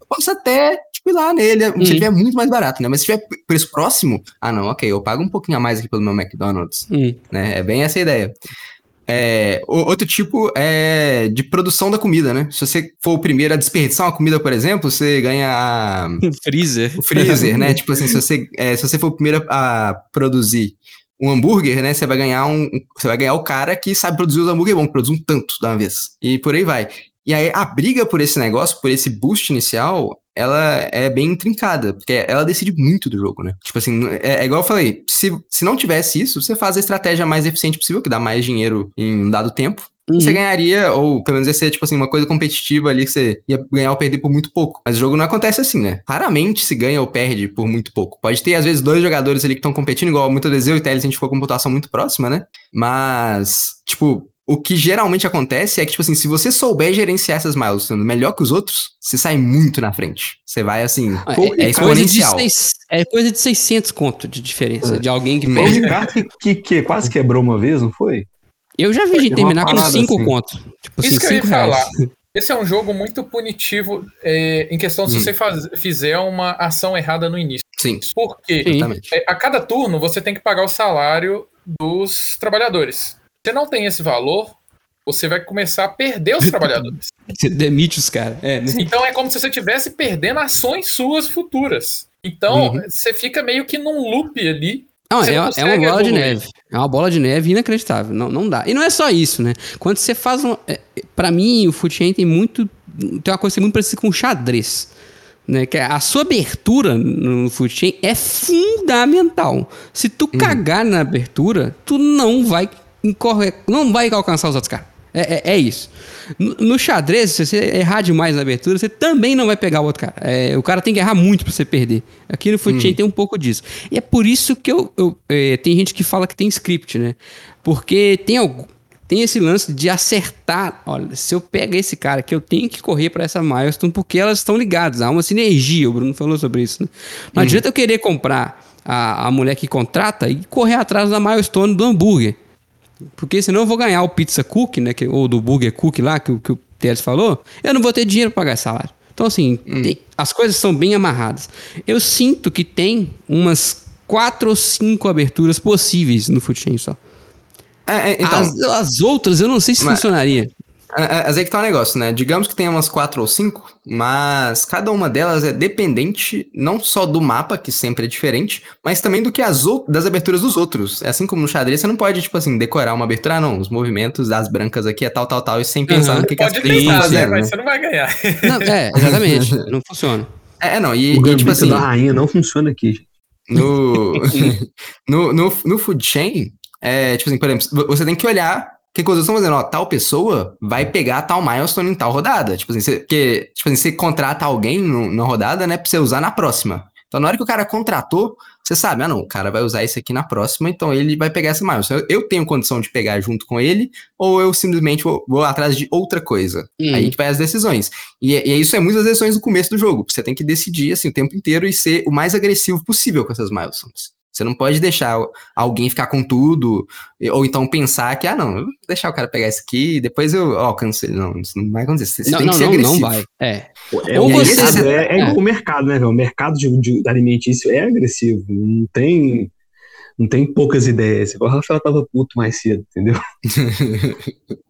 eu posso até, tipo, ir lá nele, se Uhum. ele tiver muito mais barato, né? Mas se tiver preço próximo, ah, não, ok, eu pago um pouquinho a mais aqui pelo meu McDonald's Hum. né? É bem essa a ideia. É, outro tipo é de produção da comida, né? Se você for o primeiro a desperdiçar uma comida, por exemplo, você ganha a- [laughs] Freezer. o freezer, né? [laughs] Tipo assim, se você, é, se você for o primeiro a produzir um hambúrguer, né? Você vai ganhar um, você vai ganhar o cara que sabe produzir os hambúrguer bom, produz um tanto de uma vez. E por aí vai. E aí a briga por esse negócio, por esse boost inicial, ela é bem intrincada, porque ela decide muito do jogo, né? Tipo assim, é, é igual eu falei, se, se não tivesse isso, você faz a estratégia mais eficiente possível, que dá mais dinheiro em um dado tempo, Uhum. você ganharia, ou pelo menos ia ser, tipo assim, uma coisa competitiva ali que você ia ganhar ou perder por muito pouco. Mas o jogo não acontece assim, né? Raramente se ganha ou perde por muito pouco. Pode ter, às vezes, dois jogadores ali que estão competindo, igual muitas vezes eu e Teles, a gente ficou com pontuação muito próxima, né? Mas, tipo, o que geralmente acontece é que, tipo assim, se você souber gerenciar essas milestones melhor que os outros, você sai muito na frente. Você vai, assim, Ah, é, coisa de exponencial. seis- é coisa de 600 conto de diferença de alguém que perde. Que, que, que quase quebrou uma vez, não foi? Eu já vi uma terminar com parada 5 assim. conto. Tipo assim, Isso que eu ia 5 reais. falar. Esse é um jogo muito punitivo é, em questão se Hum. você faz- fizer uma ação errada no início. Sim, Por quê? Sim. É, a cada turno você tem que pagar o salário dos trabalhadores. Se não tem esse valor, você vai começar a perder os [laughs] trabalhadores. Você demite os caras. É, né? Então é como se você estivesse perdendo ações suas futuras. Então Uhum. você fica meio que num loop ali. Não, é, não é uma bola de neve. É uma bola de neve inacreditável. Não, não dá. E não é só isso, né? Quando você faz um. É, pra mim, o Chain tem muito. Tem uma coisa que é muito parecida com xadrez. Né? Que a sua abertura no Chain é fundamental. Se tu cagar na abertura, tu não vai incorrer, não vai alcançar os outros caras. É, é, é isso. No, no xadrez, se você errar demais na abertura, você também não vai pegar o outro cara. É, o cara tem que errar muito pra você perder. Aqui no Foot Chain tem um pouco disso. E é por isso que eu, eu é, tem gente que fala que tem script, né? Porque tem algum tem esse lance de acertar. Olha, se eu pego esse cara aqui, eu tenho que correr para essa milestone porque elas estão ligadas. Há uma sinergia. O Bruno falou sobre isso. Né? Não Uhum. adianta eu querer comprar a, a mulher que contrata e correr atrás da milestone do hambúrguer. Porque senão eu vou ganhar o pizza cook, né? Que, ou do burger cook lá, que, o- que o Teles falou. Eu não vou ter dinheiro para pagar esse salário. Então, assim, tem- as coisas são bem amarradas. Eu sinto que tem umas quatro ou cinco aberturas possíveis no Chain só. É, é, então, as, as outras eu não sei se Mas- funcionaria. É, é, Mas aí que tá o negócio, né? Digamos que tenha umas quatro ou cinco, mas cada uma delas é dependente não só do mapa, que sempre é diferente, mas também do que as das aberturas dos outros. É assim como no xadrez, você não pode, tipo assim, decorar uma abertura, ah, não, os movimentos das brancas aqui é tal, tal, tal, e sem pensar Aham. no que, que as estão né? Mas você não vai ganhar. Não, é, exatamente. [laughs] não funciona. É, é, não, e, O e, tipo assim, da rainha não funciona aqui. gente. no, [laughs] no, no, no food chain, é, tipo assim, por exemplo, você tem que olhar que, que outros estão fazendo. Ó, tal pessoa vai pegar tal milestone em tal rodada. Tipo assim, você, porque, tipo assim, você contrata alguém no- na rodada, né, pra você usar na próxima. Então, na hora que o cara contratou, você sabe, ah, não, o cara vai usar isso aqui na próxima, então ele vai pegar essa milestone. Eu, eu tenho condição de pegar junto com ele, ou eu simplesmente vou, vou atrás de outra coisa. Hum. Aí a gente vai às decisões. E, e isso é muitas decisões no começo do jogo. Você tem que decidir assim, o tempo inteiro e ser o mais agressivo possível com essas milestones. Você não pode deixar alguém ficar com tudo, ou então pensar que, ah, não, vou deixar o cara pegar isso aqui e depois eu alcanço ele. Não, isso não vai acontecer. Você Não, tem não, que ser não, agressivo. não vai. É. É, Ou você- mercado, é, é é. o mercado, né, velho? O mercado de, de alimentício é agressivo. Não tem, não tem poucas ideias. O Rafael tava puto mais cedo, entendeu? [laughs]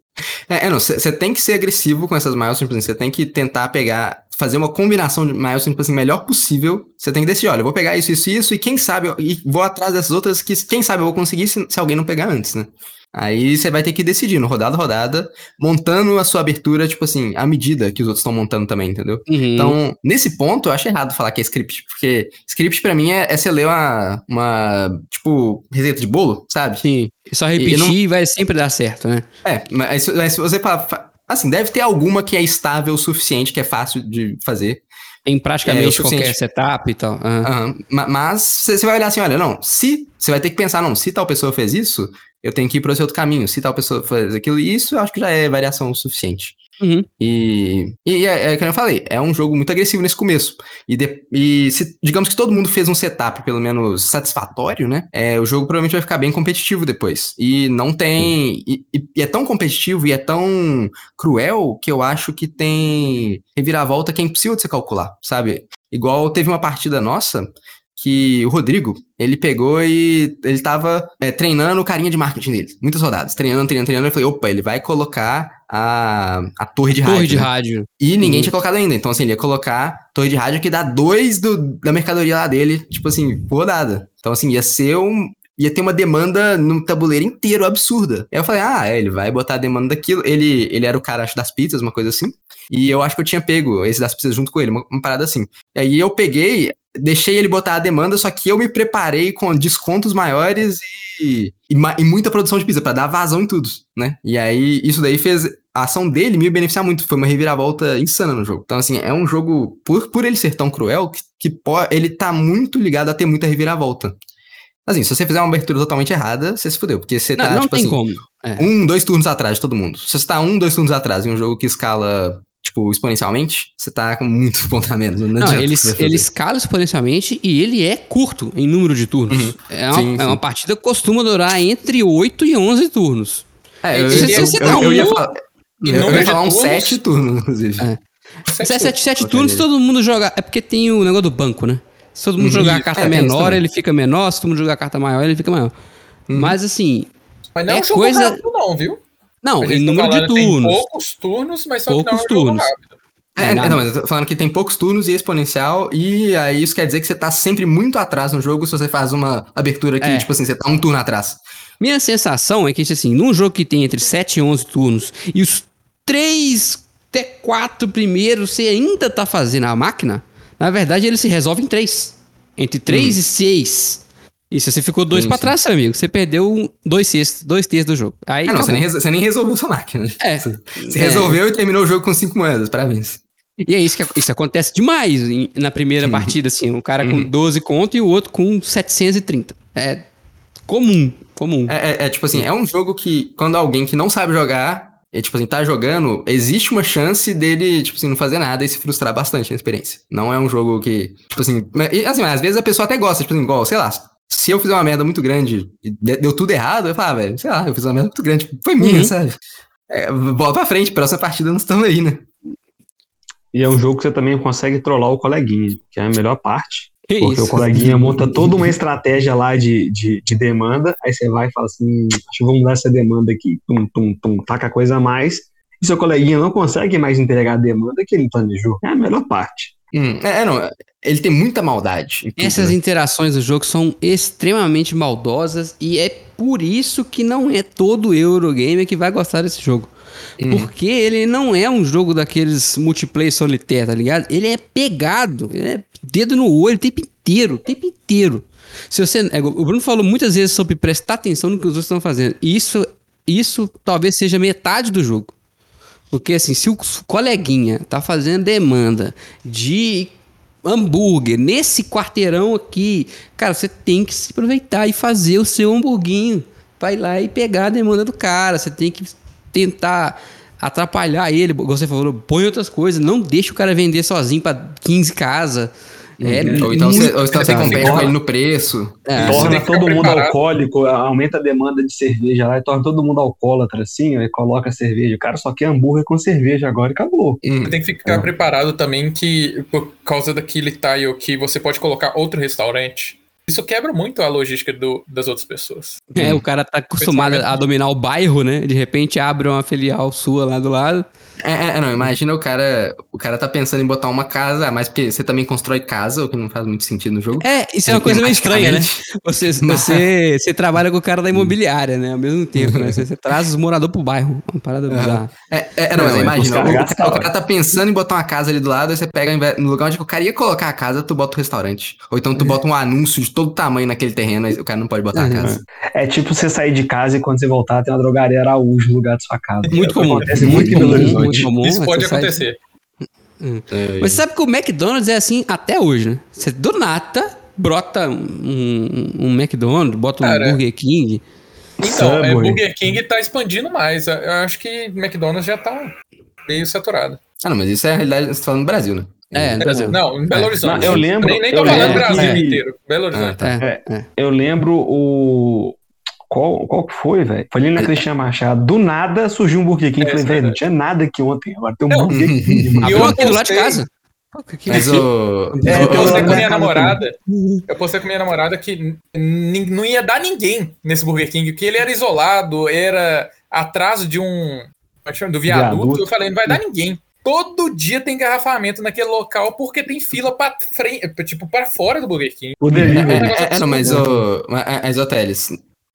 É, é, não, você tem que ser agressivo com essas milestones, tipo assim, você tem que tentar pegar, fazer uma combinação de milestones, tipo assim, melhor possível. Você tem que decidir, olha, eu vou pegar isso, isso, isso, e quem sabe, e vou atrás dessas outras que, quem sabe, eu vou conseguir se, se alguém não pegar antes, né? Aí você vai ter que ir decidindo, rodada rodada, montando a sua abertura, tipo assim, à medida que os outros estão montando também, entendeu? Uhum. Então, nesse ponto, eu acho errado falar que é script, porque script pra mim é, é você ler uma, uma, tipo, receita de bolo, sabe? Sim. Só E- e repetir não- e vai sempre dar certo, né? É, mas, mas se você fala, fa- assim, deve ter alguma que é estável o suficiente, que é fácil de fazer. Em É, praticamente o qualquer suficiente. setup e tal. Aham. Ma- Mas você vai olhar assim, olha, não, se você vai ter que pensar, não, se tal pessoa fez isso, eu tenho que ir para esse outro caminho. Se tal pessoa fez aquilo, e isso eu acho que já é variação suficiente. Uhum. E, e é, é como eu falei, é um jogo muito agressivo nesse começo. E, de- e se, digamos que todo mundo fez um setup, pelo menos satisfatório, né? É, o jogo provavelmente vai ficar bem competitivo depois. E não tem. E, e- e é tão competitivo e é tão cruel que eu acho que tem reviravolta que é impossível de você calcular, sabe? Igual teve uma partida nossa que o Rodrigo, ele pegou e ele tava é, treinando o carinha de marketing dele. Muitas rodadas. Treinando, treinando, treinando. Eu falei, opa, ele vai colocar a, a torre de rádio. Torre de né? rádio. E ninguém Uhum. tinha colocado ainda. Então, assim, ele ia colocar torre de rádio que dá dois do, da mercadoria lá dele, tipo assim, por rodada. Então, assim, ia ser um. Ia ter uma demanda no tabuleiro inteiro absurda. Aí eu falei, ah, é, ele vai botar a demanda daquilo. Ele, ele era o cara, acho, das pizzas, uma coisa assim. E eu acho que eu tinha pego esse das pizzas junto com ele, uma, uma parada assim. E aí eu peguei, deixei ele botar a demanda, só que eu me preparei com descontos maiores e, e, e muita produção de pizza, pra dar vazão em tudo, né? E aí isso daí fez a ação dele me beneficiar muito. Foi uma reviravolta insana no jogo. Então, assim, é um jogo, por, por ele ser tão cruel, que, que po- ele tá muito ligado a ter muita reviravolta. Assim, se você fizer uma abertura totalmente errada, você se fudeu, porque você Não, tá, não tipo tem assim, como. É. um, dois turnos atrás de todo mundo. Se você tá um, dois turnos atrás em um jogo que escala, tipo, exponencialmente, você tá com muito [laughs] ponto a menos. Não, Não, ele, ele escala exponencialmente e ele é curto em número de turnos. Uhum. É, uma, Sim, é sim. uma partida que costuma durar entre 8 e 11 turnos. É, eu, Se eu, você eu, tá eu ia falar, eu, eu ia falar uns turnos, sete turnos, inclusive. É. sete Se é 7, 7 Colocaria. turnos, todo mundo joga. É porque tem o negócio do banco, né? Se todo mundo Uhum. jogar a carta É, menor, ele fica menor. Se todo mundo jogar a carta maior, ele fica maior. Uhum. Mas assim, Mas não é É um jogo coisa- rápido, não, viu? Não, em número de falando, Tem turnos. poucos turnos, mas só que Poucos não é um turnos. rápido. É, É, não, mas eu tô falando que tem poucos turnos e exponencial, e aí isso quer dizer que você tá sempre muito atrás no jogo se você faz uma abertura que, É. tipo assim, você tá um turno atrás. Minha sensação é que, assim, num jogo que tem entre 7 e 11 turnos e os 3 até 4 primeiros você ainda tá fazendo a máquina, na verdade ele se resolve em 3. Entre 3 e 6. Isso, você ficou dois Sim, pra sim. trás, seu amigo. Você perdeu dois sextos, dois terços do jogo. Aí Ah, não, você nem, você nem resolveu sua máquina. É. Você É. resolveu e terminou o jogo com cinco moedas. Parabéns. E é isso que isso acontece demais em- na primeira partida, assim. Um cara com Uhum. 12 conto e o outro com 730. É comum, comum. É, é- é tipo assim, é um jogo que quando alguém que não sabe jogar, é, tipo assim, tá jogando, existe uma chance dele, tipo assim, não fazer nada e se frustrar bastante na experiência. Não é um jogo que, tipo assim, mas- assim, às vezes a pessoa até gosta, tipo assim, igual, sei lá, se eu fizer uma merda muito grande e de- deu tudo errado, eu falo, ah, velho, sei lá, eu fiz uma merda muito grande, foi minha, Uhum. sabe? É, bola pra frente, próxima partida nós estamos aí, né? E é um jogo que você também consegue trollar o coleguinha, que é a melhor parte. Que Porque o isso. coleguinha monta toda uma estratégia lá de, de, de demanda, aí você vai e fala assim, acho que vou mudar essa demanda aqui, tum, tum, tum, taca a coisa a mais, e seu coleguinha não consegue mais entregar a demanda que ele planejou. É a melhor parte. Hum, é, é, não, ele tem muita maldade. tudo, Essas né? interações do jogo são extremamente maldosas e é por isso que não é todo Eurogamer que vai gostar desse jogo. Hum. Porque ele não é um jogo daqueles multiplayer solitário, tá ligado? Ele é pegado, ele é dedo no olho o tempo inteiro, o tempo inteiro. Se você, é, o Bruno falou muitas vezes sobre prestar atenção no que os outros estão fazendo. Isso, isso talvez seja metade do jogo. Porque assim, se o coleguinha tá fazendo demanda de hambúrguer nesse quarteirão aqui, cara, você tem que se aproveitar e fazer o seu hamburguinho. Vai lá e pegar a demanda do cara. Você tem que tentar atrapalhar ele, você falou, põe outras coisas, não deixa o cara vender sozinho pra 15 casas. É Ou então você, muito ou então você pesado. compete com ele no preço. É, Você torna todo mundo preparado. alcoólico, aumenta a demanda de cerveja lá e torna todo mundo alcoólatra assim, aí coloca cerveja. O cara só quer hambúrguer com cerveja agora e acabou. Hum. Você tem que ficar É. preparado também que, por causa daquele tile que você pode colocar outro restaurante. Isso quebra muito a logística do- das outras pessoas. É, o cara tá acostumado a dominar o bairro, né? De repente abre uma filial sua lá do lado. É, é, é, não, imagina o cara. O cara tá pensando em botar uma casa, mas porque você também constrói casa, o que não faz muito sentido no jogo. É, isso é uma coisa meio estranha, né? [laughs] Você, [laughs] você, você trabalha com o cara da imobiliária, né? Ao mesmo tempo, né? [laughs] Você, você traz os moradores pro bairro. Uma parada bizarra. É, é, é, não, mas é, imagina, o, cara, o cara tá pensando em botar uma casa ali do lado, aí você pega, no lugar onde o cara ia colocar a casa, tu bota o restaurante. Ou então tu bota um anúncio de todo tamanho naquele terreno, aí o cara não pode botar a casa. É tipo você sair de casa e quando você voltar tem uma drogaria Araújo no lugar de sua casa. Muito comum. Acontece muito em Belo Horizonte. Muito comum. Isso pode acontecer. É, Mas você sabe que o McDonald's é assim até hoje, né? Você do nada brota um, um McDonald's, bota um Cara, Burger King. Então, é. Burger King tá expandindo mais. Eu acho que McDonald's já tá meio saturado. Ah, não, mas isso é a realidade, você tá falando no Brasil, né? É, no Brasil. Não, em Belo É. Horizonte. Não, eu lembro- Nem, nem tô falando lembro Brasil inteiro. Belo Horizonte. Ah, tá. É, é. Eu lembro o. Qual, qual que foi, velho? Foi ali na Cristiano Machado. Do nada surgiu um Burger King. É, falei, é velho, não tinha nada aqui ontem. Agora tem um Não. Burger King. [laughs] E eu aqui do lado de casa. Mas o. É, Eu postei com minha namorada. Eu postei com minha namorada que não ia dar ninguém nesse Burger King, que ele era isolado, era atrás de um. como é que chama? Do viaduto. Viaduto. Eu falei, não vai dar ninguém. Todo dia tem engarrafamento naquele local porque tem fila pra frente, tipo, para fora do Burger King. O É, delivery. é, é, não, mas o. Mas, mas, ô, Teles,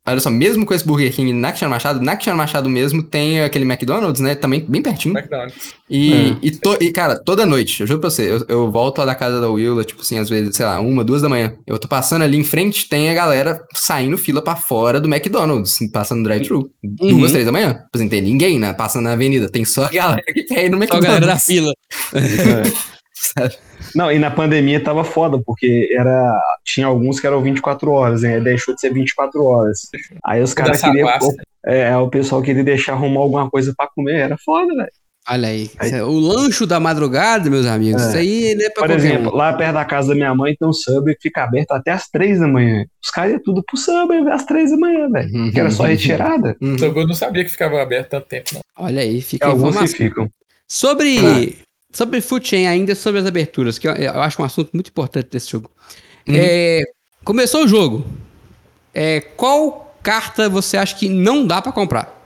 olha só, mesmo com esse Burger King na Cristiano Machado, na Cristiano Machado mesmo tem aquele McDonald's, né? Também bem pertinho. McDonald's. E, e, to- e, cara, toda noite, eu juro pra você, eu, eu volto lá da casa da Willa, tipo assim, às vezes, sei lá, uma, duas da manhã. Eu tô passando ali em frente, tem a galera saindo fila pra fora do McDonald's, passando drive-thru. Uhum. Duas, três da manhã. Tipo assim, tem ninguém, né? Passando na avenida. Tem só a galera que quer ir no Só a galera da McDonald's. [laughs] fila. Não, e na pandemia tava foda, porque era. Tinha alguns que eram 24 horas, né? Deixou de ser 24 horas. Aí os caras queriam. É, o pessoal queria deixar arrumar alguma coisa pra comer. Era foda, velho. Olha aí. O lancho da madrugada, meus amigos, É. isso aí não é pra Por exemplo, um. lá perto da casa da minha mãe tem um Subway que fica aberto até as 3 da manhã. Os caras iam tudo pro Subway às 3 da manhã, velho. Que era só retirada. Uhum. Eu não sabia que ficava aberto tanto tempo, não. Olha aí, fica a Alguns que ficam. Sobre, sobre food chain, ainda sobre as aberturas, que eu, eu acho um assunto muito importante desse jogo. Uhum. É, começou o jogo. É, qual carta você acha que não dá pra comprar?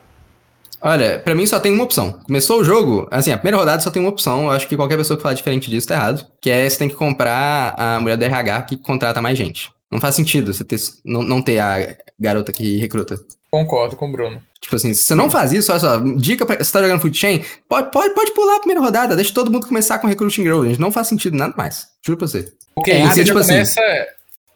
Olha, pra mim só tem uma opção. Começou o jogo, assim, a primeira rodada só tem uma opção. Eu acho que qualquer pessoa que falar diferente disso tá errado. Que é você tem que comprar a mulher do RH que contrata mais gente. Não faz sentido você ter, não, não ter a garota que recruta. Concordo com o Bruno. Tipo assim, se você não faz isso, olha só, dica pra. Você tá jogando Food Chain, pode, pode, pode pular a primeira rodada, deixa todo mundo começar com Recruiting Grow, gente. Não faz sentido nada mais. Juro pra você. Porque É, aí você tipo já assim- começa a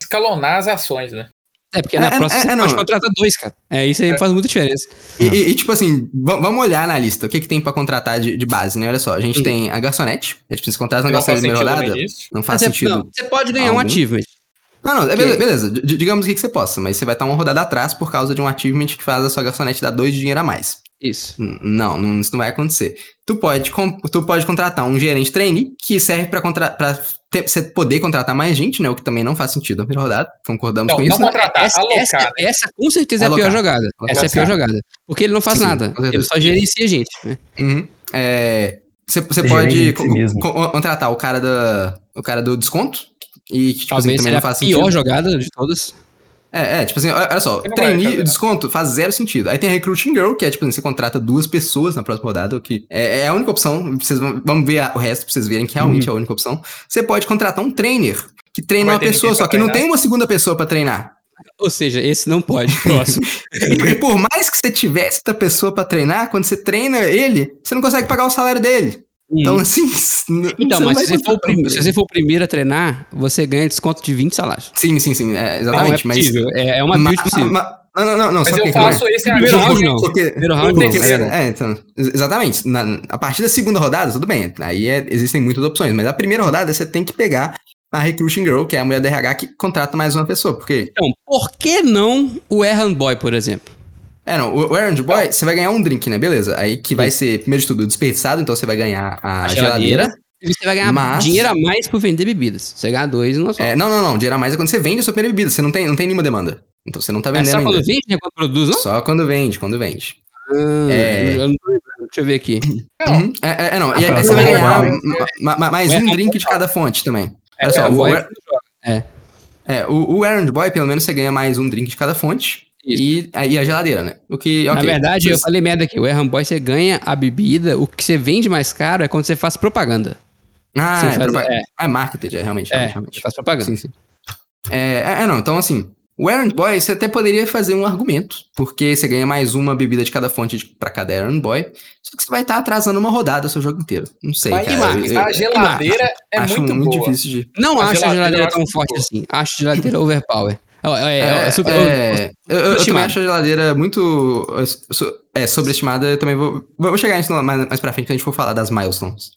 escalonar as ações, né? É, porque na É, é, próxima é, você é, pode contratar dois, cara. É, isso aí faz muita diferença. E, e- e, tipo assim, va- vamos olhar na lista. O que, que tem pra contratar de, de base, né? Olha só, a gente tem a garçonete. A gente precisa contratar na garçonete de primeira rodada. Não faz Mas sentido. não, você pode ganhar um algum. Não, não, é beleza. D- digamos o que, que você possa, mas você vai estar uma rodada atrás por causa de um achievement que faz a sua garçonete dar dois de dinheiro a mais. Isso. Não, não, isso não vai acontecer. Tu pode, tu pode contratar um gerente trainee que serve pra, contra, pra ter- você poder contratar mais gente, né? O que também não faz sentido na primeira rodada. Concordamos Não, com não isso. né? contratar, essa, alocar. essa, né? essa com certeza é a pior Alocar. jogada. Alocar, Essa é a pior jogada. Porque ele não faz Sim, nada. Ele só gerencia gente. né? Uhum. É, você você pode de si contratar o cara, da, o cara do desconto. E que, tipo assim, Talvez também seja não a faz pior sentido. jogada de todas. É, é, tipo assim, olha só, não trainee, né? desconto faz zero sentido. Aí tem a Recruiting Girl, que é tipo assim, você contrata duas pessoas na próxima rodada, o que é, é a única opção. Vocês vão, vamos ver a- o resto pra vocês verem que realmente é a única opção. Você pode contratar um trainer, que treina uma pessoa, só que não treinar? tem uma segunda pessoa pra treinar. Ou seja, esse não pode. Próximo. [laughs] E por mais que você tivesse outra pessoa pra treinar, quando você treina ele, você não consegue pagar o salário dele. Então, assim. Então, mas se você, for o contratar um prim- se você for o primeiro a treinar, você ganha desconto de 20 salários. Sim, sim, sim, é, Não, é exatamente. mas. possível. É, é uma ma- build possível. ma- não, não, não, não, Mas só eu que faço esse Primeiro round, não. Porque, Primeiro round, porque- não. terceiro. é, então, ex- exatamente. Na- a partir da segunda rodada, tudo bem. Aí é- existem muitas opções, mas a primeira rodada você tem que pegar a Recruiting Girl, que é a mulher da RH que contrata mais uma pessoa. Porque, Então, por que não o Errand Boy, por exemplo? É, não, o, Errand Boy, você vai ganhar um drink, né? Beleza. Aí que vai ser, primeiro de tudo, desperdiçado, então você vai ganhar a, geladeira. E você vai ganhar Mas- dinheiro a mais por vender bebidas. Você ganha dois e não só. É, não, não, não. Dinheiro a mais é quando você vende a sua primeira bebida. Você não tem, não tem nenhuma demanda. Então você não tá É vendendo só ainda. quando vende, né? Quando produz, não? Só quando vende, quando vende. Ah, É. eu não tô lembrando. Deixa eu ver aqui. [laughs] Uhum. É, é, é, não. E aí Ah, você vai ganhar É. ma- ma- mais É, um é drink de cada fonte também. É, Olha só, é, o, o er- É. é, o, o Errand Boy, pelo menos, você ganha mais um drink de cada fonte. E aí a geladeira, né? O que, Na ok. verdade, eu falei merda aqui. O Errand Boy você ganha a bebida. O que você vende mais caro é quando você faz propaganda. Ah, é, faz- propa- é. ah, é marketing, é, realmente, É, realmente, faz propaganda. Sim, sim. É, é, é, não, então assim, o Errand Boy, você até poderia fazer um argumento, porque você ganha mais uma bebida de cada fonte pra cada Errand Boy, só que você vai estar atrasando uma rodada o seu jogo inteiro. Não sei, Mas cara. Eu- eu a geladeira é acho muito, muito, boa. difícil de... Não A acho a geladeira eu tão forte boa. assim. Acho a geladeira [laughs] overpower. É, é, é, É, super- é, eu, eu- eu também acho a geladeira muito é, so- é, sobreestimada. Eu também vou, vou chegar nisso mais, mais pra frente quando a gente for falar das milestones.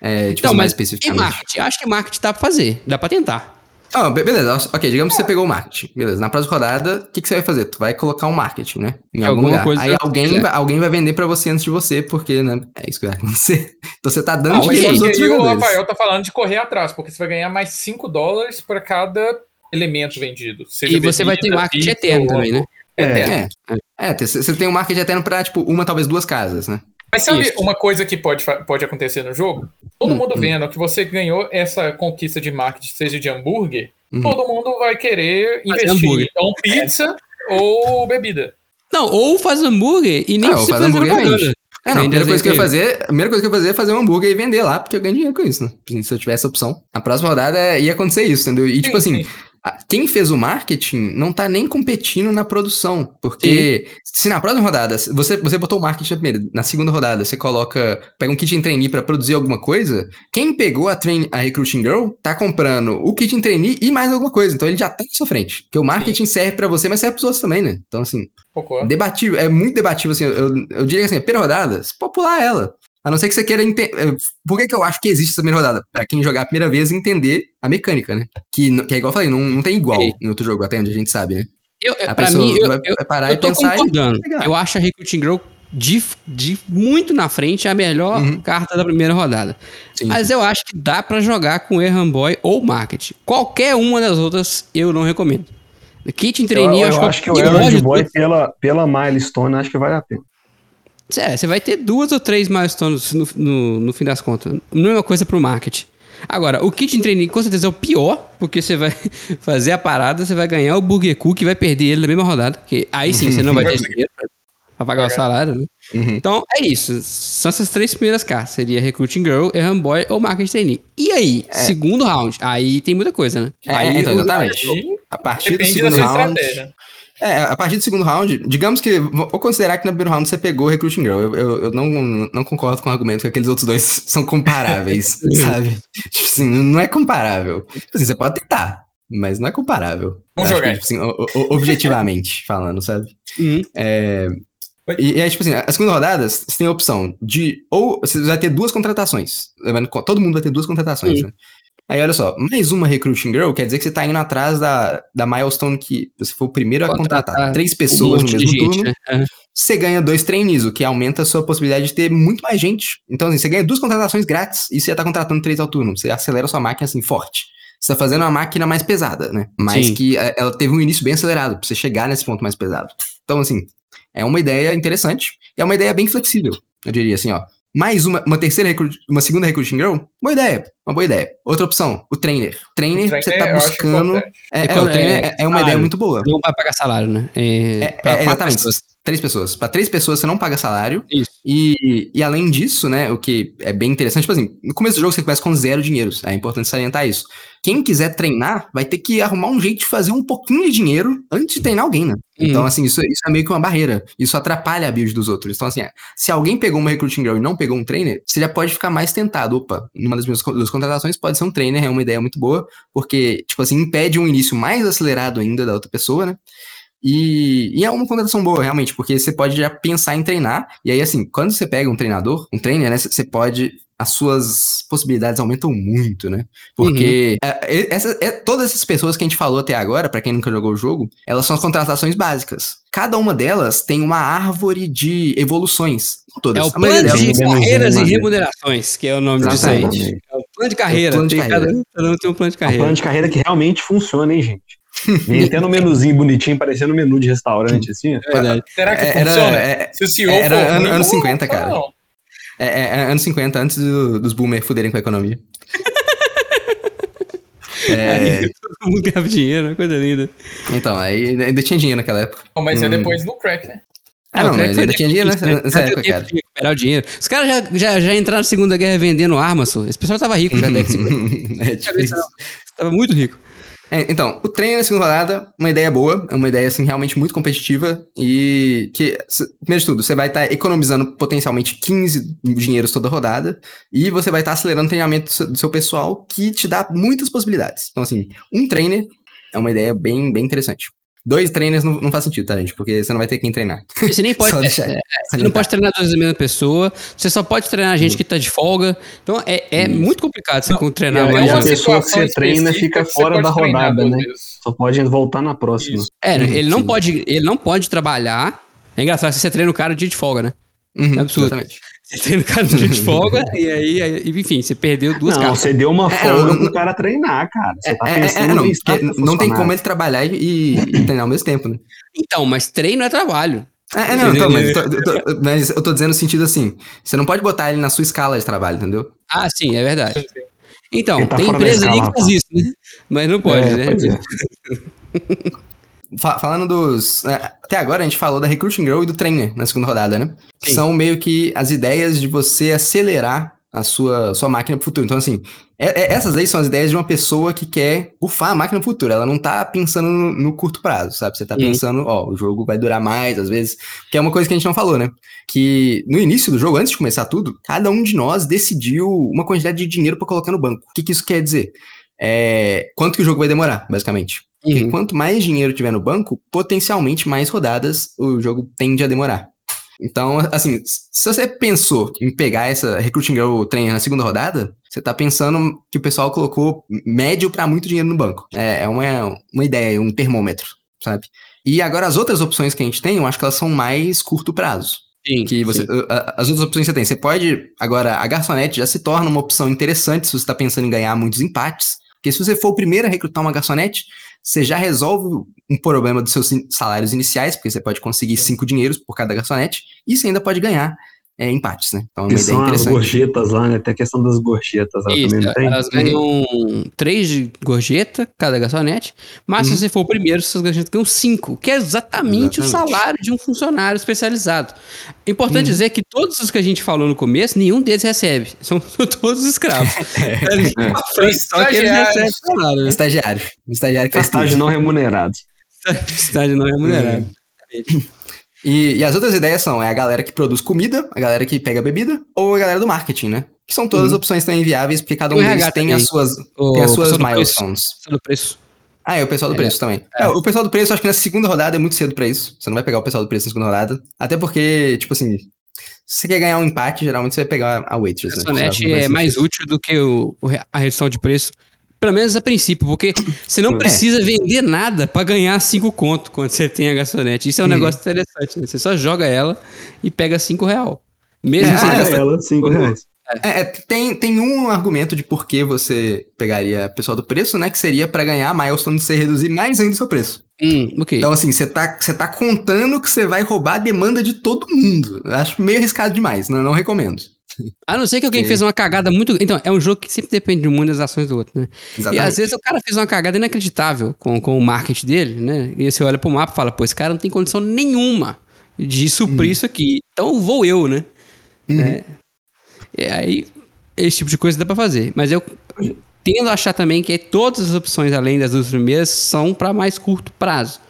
É, tipo, Então, mais mas e especificamente. marketing? Acho que marketing dá pra fazer. Dá pra tentar. Ah, be- beleza, ok, digamos que você pegou o marketing. Beleza, na próxima rodada, o que, que você vai fazer? Tu vai colocar um marketing, né? Em algum Alguma lugar. coisa Aí alguém quiser. vai, alguém vai vender pra você antes de você, porque, né? É isso que vai [laughs] acontecer. Então você tá dando Ah, dinheiro E outros aí o. Rafael tá falando de correr atrás, porque você vai ganhar mais 5 dólares para cada elemento vendido. seja E você vai ter bebida, marketing eterno também, né? Eterno. É, é, você você tem um marketing eterno pra, tipo, uma, talvez duas casas, né? Mas sabe Isso. uma coisa que pode, pode acontecer no jogo? Todo Hum, mundo hum. vendo que você ganhou essa conquista de marketing, seja de hambúrguer, Uhum. todo mundo vai querer Fazer investir hambúrguer. então pizza ou bebida. Não, ou faz hambúrguer e nem Ah, precisa faz fazer hambúrguer propaganda. É, não, a primeira coisa que eu fazer, a primeira coisa que eu ia fazer é fazer um hambúrguer e vender lá, porque eu ganho dinheiro com isso, né? Se eu tivesse opção. A próxima rodada é- ia acontecer isso, entendeu? E, tipo Sim, assim, sim. Quem fez o marketing não tá nem competindo na produção. Porque se na próxima rodada, você, você botou o marketing na primeira, na segunda rodada, você coloca, pega um kit em trainee pra produzir alguma coisa, quem pegou a, train, a Recruiting Girl tá comprando o kit em trainee e mais alguma coisa. Então ele já tá na sua frente. Porque o marketing serve pra você, mas serve pros outros também, né? Então, assim, Concordo. Debatível, é muito debatível, assim, eu, eu diria que assim, a primeira rodada, você pode pular ela. A não ser que você queira entender. Por que, que eu acho que existe essa primeira rodada? Pra quem jogar a primeira vez e entender a mecânica, né? Que, que é igual eu falei, não, não tem igual Sim. em outro jogo, até onde a gente sabe, né? Eu, A pra mim, eu, vai, eu, parar eu e tô pensar. e- concordando. pegar. Eu acho a Recruiting Girl de, de muito na frente a melhor Uhum. carta da primeira rodada. Sim. Mas eu acho que dá pra jogar com Erran Boy ou Market. Qualquer uma das outras eu não recomendo. Kit em Eu, trainee, eu acho, acho que o de Boy, pela, pela milestone, acho que vale a pena. É, você vai ter duas ou três milestones no, no, no fim das contas. Mesma coisa pro market. Agora, o kit em trainee com certeza é o pior, porque você vai [laughs] fazer a parada, você vai ganhar o Burger Cook e vai perder ele na mesma rodada. Que aí sim você não vai ter [laughs] dinheiro pra- pagar o salário, né? Uhum. Então é isso. São essas três primeiras cartas. Seria Recruiting Girl, Erran Boy ou Market Trainee. E aí, segundo round? Aí tem muita coisa, né? É, aí, então, exatamente. A partir do depende da segundo sua round. estratégia. É, a partir do segundo round, digamos que. Vou considerar que no primeiro round você pegou o Recruiting Girl. Eu, eu, eu não, não concordo com o argumento que aqueles outros dois [laughs] são comparáveis, [laughs] sabe? Tipo assim, não é comparável. Tipo assim, você pode tentar. mas não é comparável. Vamos jogar. que, tipo assim, o- o- objetivamente falando, sabe? Uhum. É, e, e aí, tipo assim, a segunda rodada, você tem a opção de. Ou você vai ter duas contratações. Todo mundo vai ter duas contratações, né? Aí, olha só, mais uma Recruiting Girl quer dizer que você tá indo atrás da, da milestone que você foi o primeiro a Contratar. Três Um pessoas no monte de mesmo gente, turno. né? Você ganha dois trainees, o que aumenta a sua possibilidade de ter muito mais gente. Então, assim, você ganha duas contratações grátis e você já tá contratando três ao turno. Você acelera a sua máquina, assim, forte. Você tá fazendo uma máquina mais pesada, né? Mas Sim. que eh, ela teve um início bem acelerado, pra você chegar nesse ponto mais pesado. Então, assim, é uma ideia interessante e é uma ideia bem flexível, eu diria assim, ó. Mais uma, uma terceira recruit, uma segunda recruiting girl? Boa ideia, uma boa ideia. Outra opção, o trainer. Trainer, Trainer, você tá buscando. É, É é, o é- uma salário. ideia muito boa. Não vai pagar salário, né? É, É, é, exatamente. pessoas. Três pessoas. Para três pessoas você não paga salário. Isso. E, e além disso, né, o que é bem interessante, tipo assim, no começo do jogo você começa com zero dinheiro. É importante salientar isso. Quem quiser treinar vai ter que arrumar um jeito de fazer um pouquinho de dinheiro antes de treinar alguém, né? Então, Uhum. assim, isso, isso é meio que uma barreira. Isso atrapalha a build dos outros. Então, assim, é, se alguém pegou uma recruiting girl e não pegou um trainer, você já pode ficar mais tentado. Opa, numa das minhas duas contratações pode ser um trainer, é uma ideia muito boa, porque, tipo assim, impede um início mais acelerado ainda da outra pessoa, né? E, e é uma contratação boa, realmente, porque você pode já pensar em treinar. E aí, assim, quando você pega um treinador, um trainer, né, você pode. As suas possibilidades aumentam muito, né? Porque é, é, essa- é- todas essas pessoas que a gente falou até agora, pra quem nunca jogou o jogo, elas são as contratações básicas. Cada uma delas tem uma árvore de evoluções. Não todas. É o plano de carreiras e remunerações, que é o nome disso aí. É o plano de carreira. plano de tem carreira. Cada um, tem um plano de É um carreira. plano de carreira que realmente funciona, hein, gente? Vem até no menuzinho bonitinho, parecendo um menu de restaurante, assim. É verdade. Será que É, era- funciona? é- Se o CEO era for ano- anos não 50, funciona, cara. É, é- é anos 50, antes do- dos boomers fuderem com a economia. [laughs] É, Todo mundo ganhava dinheiro, coisa linda. então, aí ainda tinha dinheiro naquela época. Mas é Hum. depois no crack, né? Ah, não, o crack mas foi ainda tinha dinheiro nessa, né? nessa deu época, cara. recuperar o dinheiro. Os caras já, já, já entraram na Segunda Guerra vendendo armas, só. Esse pessoal tava rico já, década de 50. é, tipo. Tava muito rico. É, então, o treino na segunda rodada, uma ideia boa, é uma ideia assim realmente muito competitiva e que, primeiro de tudo, você vai estar economizando potencialmente 15 dinheiros toda rodada e você vai estar acelerando o treinamento do seu, do seu pessoal que te dá muitas possibilidades. Então, assim, um trainer é uma ideia bem, bem interessante. Dois trainers não, não faz sentido, tá, gente? Porque você não vai ter quem treinar. Você nem [laughs] pode. Deixar- é, você não pode treinar duas vezes a mesma pessoa. Você só pode treinar gente que tá de folga. Então é, é muito complicado você treinar e mais. aí a pessoa que você treina fica fora pode da treinar rodada, né? Só pode voltar na próxima. Isso. É, Uhum, ele não pode, ele não pode trabalhar. É engraçado que você treina o cara no dia de folga, né? Uhum, É absurdo. Exatamente. Você treina o cara no dia de [laughs] folga e aí, aí- enfim, você perdeu duas Não, cartas. você deu uma É, folga não- pro cara treinar, cara. Você tá É, é, pensando é, não, porque status do não tem como ele trabalhar e, e- treinar ao mesmo tempo, né? Então, mas treino é trabalho. É, é, não, então, mas, eu tô, tô- [laughs] mas eu tô dizendo no sentido assim, você não pode botar ele na sua escala de trabalho, entendeu? Ah, sim, é verdade. Então, tá tem empresa aí escala, que faz isso, né? Mas não pode, É, né? [laughs] falando dos. é, até agora a gente falou da Recruiting Girl e do Trainer na segunda rodada, né? Sim. São meio que as ideias de você acelerar a sua, sua máquina pro futuro. Então, assim, é- é- essas aí são as ideias de uma pessoa que quer bufar a máquina pro futuro. Ela não tá pensando no, no curto prazo, sabe? Você tá Sim. pensando, ó, o jogo vai durar mais, às vezes. Que é uma coisa que a gente não falou, né? Que no início do jogo, antes de começar tudo, cada um de nós decidiu uma quantidade de dinheiro pra colocar no banco. O que, que isso quer dizer? É, quanto que o jogo vai demorar, basicamente. Porque Uhum. quanto mais dinheiro tiver no banco, potencialmente mais rodadas o jogo tende a demorar. Então, assim, se você pensou em pegar essa Recruiting Girl Trainer na segunda rodada, você tá pensando que o pessoal colocou médio pra muito dinheiro no banco. É, é uma, uma ideia, um termômetro, sabe? E agora as outras opções que a gente tem, eu acho que elas são mais curto prazo. Sim, Que você, sim. as outras opções que você tem, você pode. Agora, a garçonete já se torna uma opção interessante se você está pensando em ganhar muitos empates. Porque se você for o primeiro a recrutar uma garçonete, você já resolve um problema dos seus salários iniciais, porque você pode conseguir cinco dinheiros por cada garçonete, e você ainda pode ganhar é, empates, né? Então é uma Que ideia são as gorjetas lá, né? Tem a questão das gorjetas lá Isso, também, não tem? elas ganham três de gorjeta, cada garçonete, mas Uhum. se você for o primeiro, suas gorjetas ganham cinco, que é exatamente, o Exatamente. salário de um funcionário especializado. Importante Uhum. dizer que todos os que a gente falou no começo, nenhum deles recebe. São [laughs] todos escravos. [laughs] É. Só que eles Estagiários. recebem salário. né? Estagiário. Estagiário que. [laughs] Estágio não remunerado. Estágio não remunerado. E, e as outras ideias são é a galera que produz comida, a galera que pega bebida, ou a galera do marketing, né? Que são todas Uhum. opções também viáveis, porque cada um O deles tem também. as suas, O tem as suas preço. milestones. Do preço. Ah, é o pessoal do É. preço também. É, o pessoal do preço, acho que na segunda rodada é muito cedo pra isso. Você não vai pegar o pessoal do preço na segunda rodada. Até porque, tipo assim, se você quer ganhar um empate, geralmente você vai pegar a Waitress, né? Sabe? Vai é mais difícil. útil do que o, o a redução de preço. Pelo menos a princípio, porque você não É. precisa vender nada pra ganhar 5 conto quando você tem a garçonete. Isso é um Uhum. negócio interessante, né? Você só joga ela e pega 5 real. Mesmo É, sem gastar- ela, 5 reais. É, é, tem, tem um argumento de por que você pegaria o pessoal do preço, né? Que seria pra ganhar a milestone você reduzir mais ainda o seu preço. Hum, ok. Então, assim, você tá, você tá contando que você vai roubar a demanda de todo mundo. Acho meio arriscado demais, não, não recomendo. [laughs] A não ser que alguém fez uma cagada muito. Então, é um jogo que sempre depende muito das ações do outro, né? E Exatamente. às vezes o cara fez uma cagada inacreditável com, com o marketing dele, né? E você olha pro mapa e fala, pô, esse cara não tem condição nenhuma de suprir isso aqui. Então vou eu, né? Uhum. É, e aí, esse tipo de coisa dá pra fazer. Mas eu tendo a achar também que todas as opções, além das duas primeiras, são pra mais curto prazo.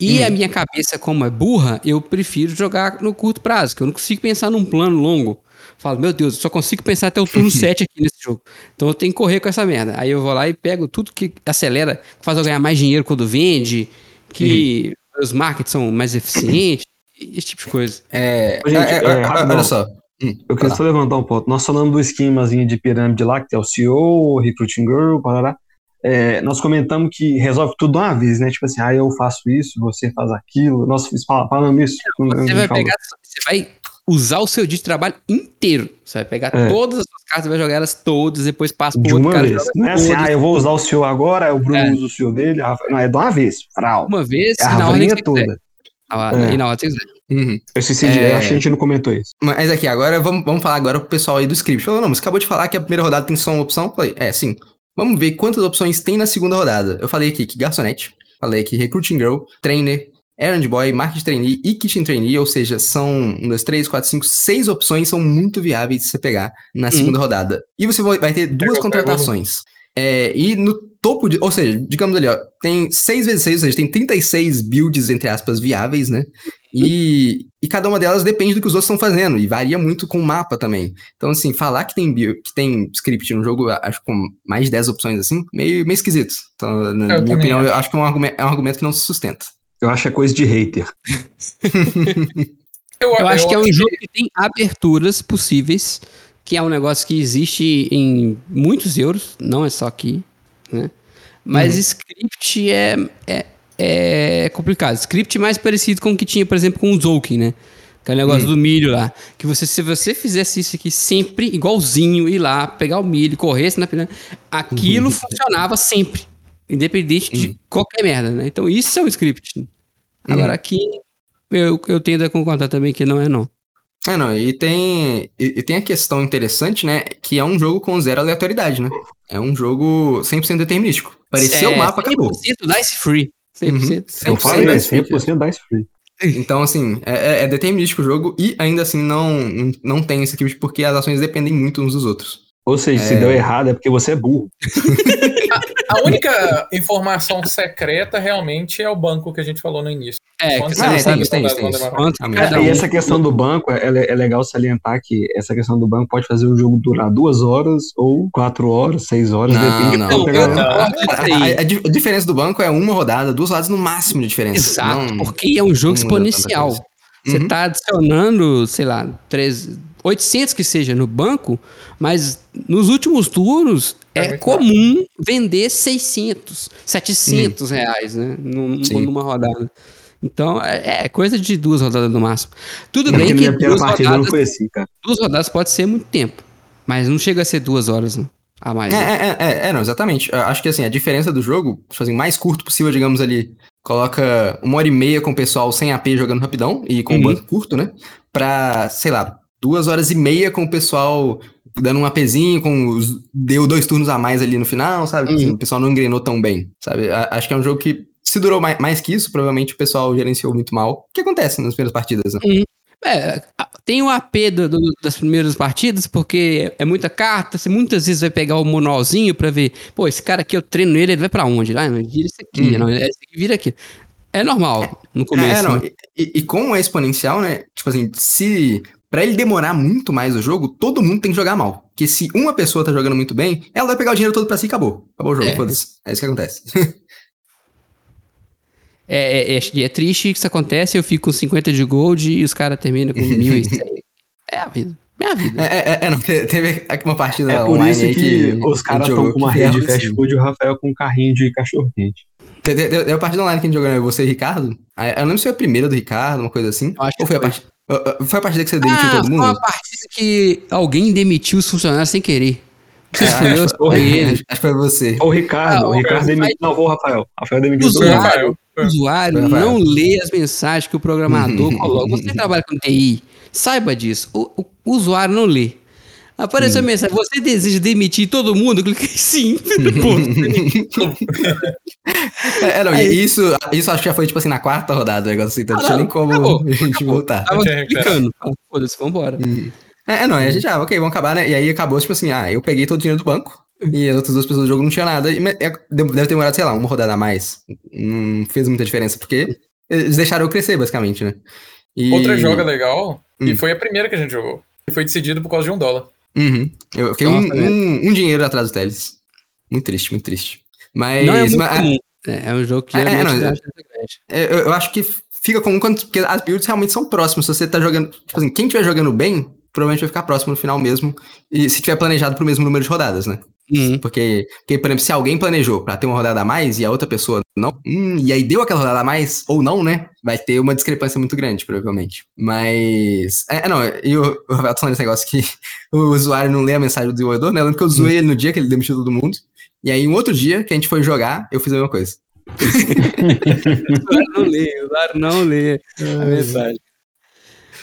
E a minha cabeça, como é burra, eu prefiro jogar no curto prazo, que eu não consigo pensar num plano longo. Falo, meu Deus, eu só consigo pensar até o turno [laughs] 7 aqui nesse jogo. Então eu tenho que correr com essa merda. Aí eu vou lá e pego tudo que acelera, que faz eu ganhar mais dinheiro quando vende, que os markets são mais eficientes, esse tipo de coisa. É, Gente, é, é, é, rapidão. olha só. Hum, Eu queria só levantar um ponto. Nós falamos do esquemazinho de pirâmide lá, que tem o CEO, o Recruiting Girl, parará. É, nós comentamos que resolve tudo de uma vez, né? Tipo assim, ah, eu faço isso, você faz aquilo. Nós fal- falamos isso. Você vai pegar, você vai usar o seu dia de trabalho inteiro. Você vai pegar É. todas as suas cartas, vai jogar elas todas, depois passa pro de outro uma cara. vez. Não é assim, ah, eu vou usar o CEO agora, o Bruno É. usa o CEO dele. a Rafa- Não, é de uma vez. Frau. uma vez É e a na ordem que você quiser. toda. Ah, É. E na ordem que você quiser. Uhum. Eu esqueci de. É. Acho que a gente não comentou isso. Mas aqui, agora vamos, vamos falar agora pro pessoal aí do script. Falou, não, mas acabou de falar que a primeira rodada tem só uma opção. Eu Falei, é, sim. Vamos ver quantas opções tem na segunda rodada. Eu falei aqui que garçonete, falei aqui recruiting girl, trainer, errand boy, market trainee e kitchen trainee, ou seja, são um, dois, três, quatro, cinco, seis opções são muito viáveis de você pegar na segunda rodada. E você vai ter duas Pegou, contratações. É, e no topo de. Ou seja, digamos ali, ó, tem 6 vezes 6, ou seja, tem 36 builds, entre aspas, viáveis, né? E, e cada uma delas depende do que os outros estão fazendo, e varia muito com o mapa também. Então, assim, falar que tem, build, que tem script no jogo, acho com mais de 10 opções assim, meio, meio esquisito. Então, na Eu minha opinião, acho. eu acho que é um, argumento, é um argumento que não se sustenta. Eu acho que é coisa de hater. [laughs] Eu acho que é um jogo que tem aberturas possíveis, que é um negócio que existe em muitos euros, não é só aqui, né? Mas Uhum. script é, é, é complicado. Script mais parecido com o que tinha, por exemplo, com o Zolkin, né? Que é o negócio Uhum. do milho lá. Que você, se você fizesse isso aqui sempre igualzinho, ir lá, pegar o milho, corresse na pirâmide, aquilo Uhum. funcionava sempre. Independente de qualquer merda, né? Então isso é um script. Agora aqui eu, eu tendo a concordar também que não é não. É, não, e tem, e, e tem a questão interessante, né, que é um jogo com zero aleatoriedade, né? É um jogo 100% determinístico. Apareceu É, o mapa, acabou. 100% dice free. 100%. Uhum. Eu 100% falei, é dice free. 100% dice free. Então, assim, é, é- é determinístico o jogo e ainda assim não, não tem esse script porque as ações dependem muito uns dos outros. Ou seja, se É. deu errado é porque você é burro. [laughs] A única informação secreta realmente é o banco que a gente falou no início. É, Quando que não é, tem tem tem e essa questão do banco, é, é legal salientar que essa questão do banco pode fazer o jogo durar duas horas, ou quatro horas, seis horas, Não, depende não. galera- concordo com A, a- a di- a diferença do banco é uma rodada, duas rodadas no máximo de diferença. Exato, Não- porque é um jogo não exponencial. Você Uhum. tá adicionando, sei lá, três, 800 que seja no banco, mas nos últimos turnos É é, comum vender 600, 700 reais, né? Num- Sim. numa rodada. Então, é, é coisa de duas rodadas no máximo. Tudo Porque bem que duas rodadas, assim, duas rodadas pode ser muito tempo, mas não chega a ser duas horas né? a mais. É, né? é, é, é, não, exatamente. Eu acho que assim, a diferença do jogo, tipo assim, mais curto possível, digamos ali, coloca uma hora e meia com o pessoal sem AP jogando rapidão e com Uhum. banco curto, né? Pra, sei lá, duas horas e meia com o pessoal dando um APzinho, com os, deu dois turnos a mais ali no final, sabe? Uhum. Assim, o pessoal não engrenou tão bem, sabe? A- acho que é um jogo que, se durou mais, mais que isso, provavelmente o pessoal gerenciou muito mal. O que acontece nas primeiras partidas, né? É, a- tem o AP do- do- das primeiras partidas, porque é muita carta, você muitas vezes vai pegar o manualzinho pra ver, pô, esse cara aqui eu treino ele, ele vai pra onde? Ah, não, vira esse aqui, Uhum. não, esse aqui vira aqui. É normal no começo. É, não. né? E, e- e como é exponencial, né? Tipo assim, se. Pra ele demorar muito mais o jogo, todo mundo tem que jogar mal. Porque se uma pessoa tá jogando muito bem, ela vai pegar o dinheiro todo pra si e acabou. Acabou o jogo, É. foda-se. É isso que acontece. [laughs] É, é, é, é triste que isso acontece, eu fico com 50 de gold e os caras terminam com 1.100. [laughs] é a vida. Minha vida. É, é, é, não, [laughs] te- teve aqui uma partida É por online isso aí que, que os a caras estão com uma que rede de fast assim. food e o Rafael com um carrinho de cachorro-quente. Te- te- Deu, deu a partida online que a gente jogou, né? Você e Ricardo. Aí, Eu não lembro se foi a primeira do Ricardo, uma coisa assim. Eu acho que Ou foi a foi. partida. Foi a partida que você demitiu Ah, todo foi mundo? uma partida que alguém demitiu os funcionários sem querer. Não sei se É, foi eu, acho, foi que foi você. Ou o Ricardo, Ah, o o Ricardo demitiu. Não, foi o Rafael. Rafael demitiu Foi o mundo. Rafael. O usuário Foi, Rafael. não lê as mensagens que o programador [laughs] coloca. Você que trabalha com TI, saiba disso. O, o usuário não lê. Apareceu a mensagem, você deseja demitir todo mundo? Eu cliquei sim. [laughs] Pô, É, não, Aí- e isso, isso acho que já foi, tipo assim, na quarta rodada, o negócio assim, então não Ah, tinha não, nem como acabou, [laughs] a gente voltar. tava tinha clicando. Fala, Foda-se, vambora. É, é, não, a gente, ah, ok, vamos acabar, né? E aí acabou, tipo assim, ah, eu peguei todo o dinheiro do banco e as outras duas pessoas do jogo não tinha nada. E, mas é, deve ter demorado, sei lá, uma rodada a mais. Não fez muita diferença, porque eles deixaram eu crescer, basicamente, né? E- Outra joga legal, e Hum. foi a primeira que a gente jogou. E foi decidido por causa de um dólar. Uhum. Eu fiquei um, Nossa, velho. um, um dinheiro atrás do Teles. Muito triste, muito triste. Mas, Não é muito mas- comum. É, é um jogo que É, não, é- grande. é, eu, eu acho que fica comum quando. Porque as builds realmente são próximas. Se você tá jogando. Tipo assim, quem estiver jogando bem, provavelmente vai ficar próximo no final mesmo. E se tiver planejado pro mesmo número de rodadas, né? Uhum. Porque, porque, por exemplo, se alguém planejou pra ter uma rodada a mais e a outra pessoa não, hum, e aí deu aquela rodada a mais, ou não, né? Vai ter uma discrepância muito grande, provavelmente. Mas. É, não, e o, o Rafael tá falando esse negócio que [laughs] o usuário não lê a mensagem do desenvolvedor, né? Eu lembro que eu zoei ele no dia que ele demitiu todo mundo. E aí, um outro dia que a gente foi jogar, eu fiz a mesma coisa. [laughs] O usuário não lê, o usuário não lê. É verdade.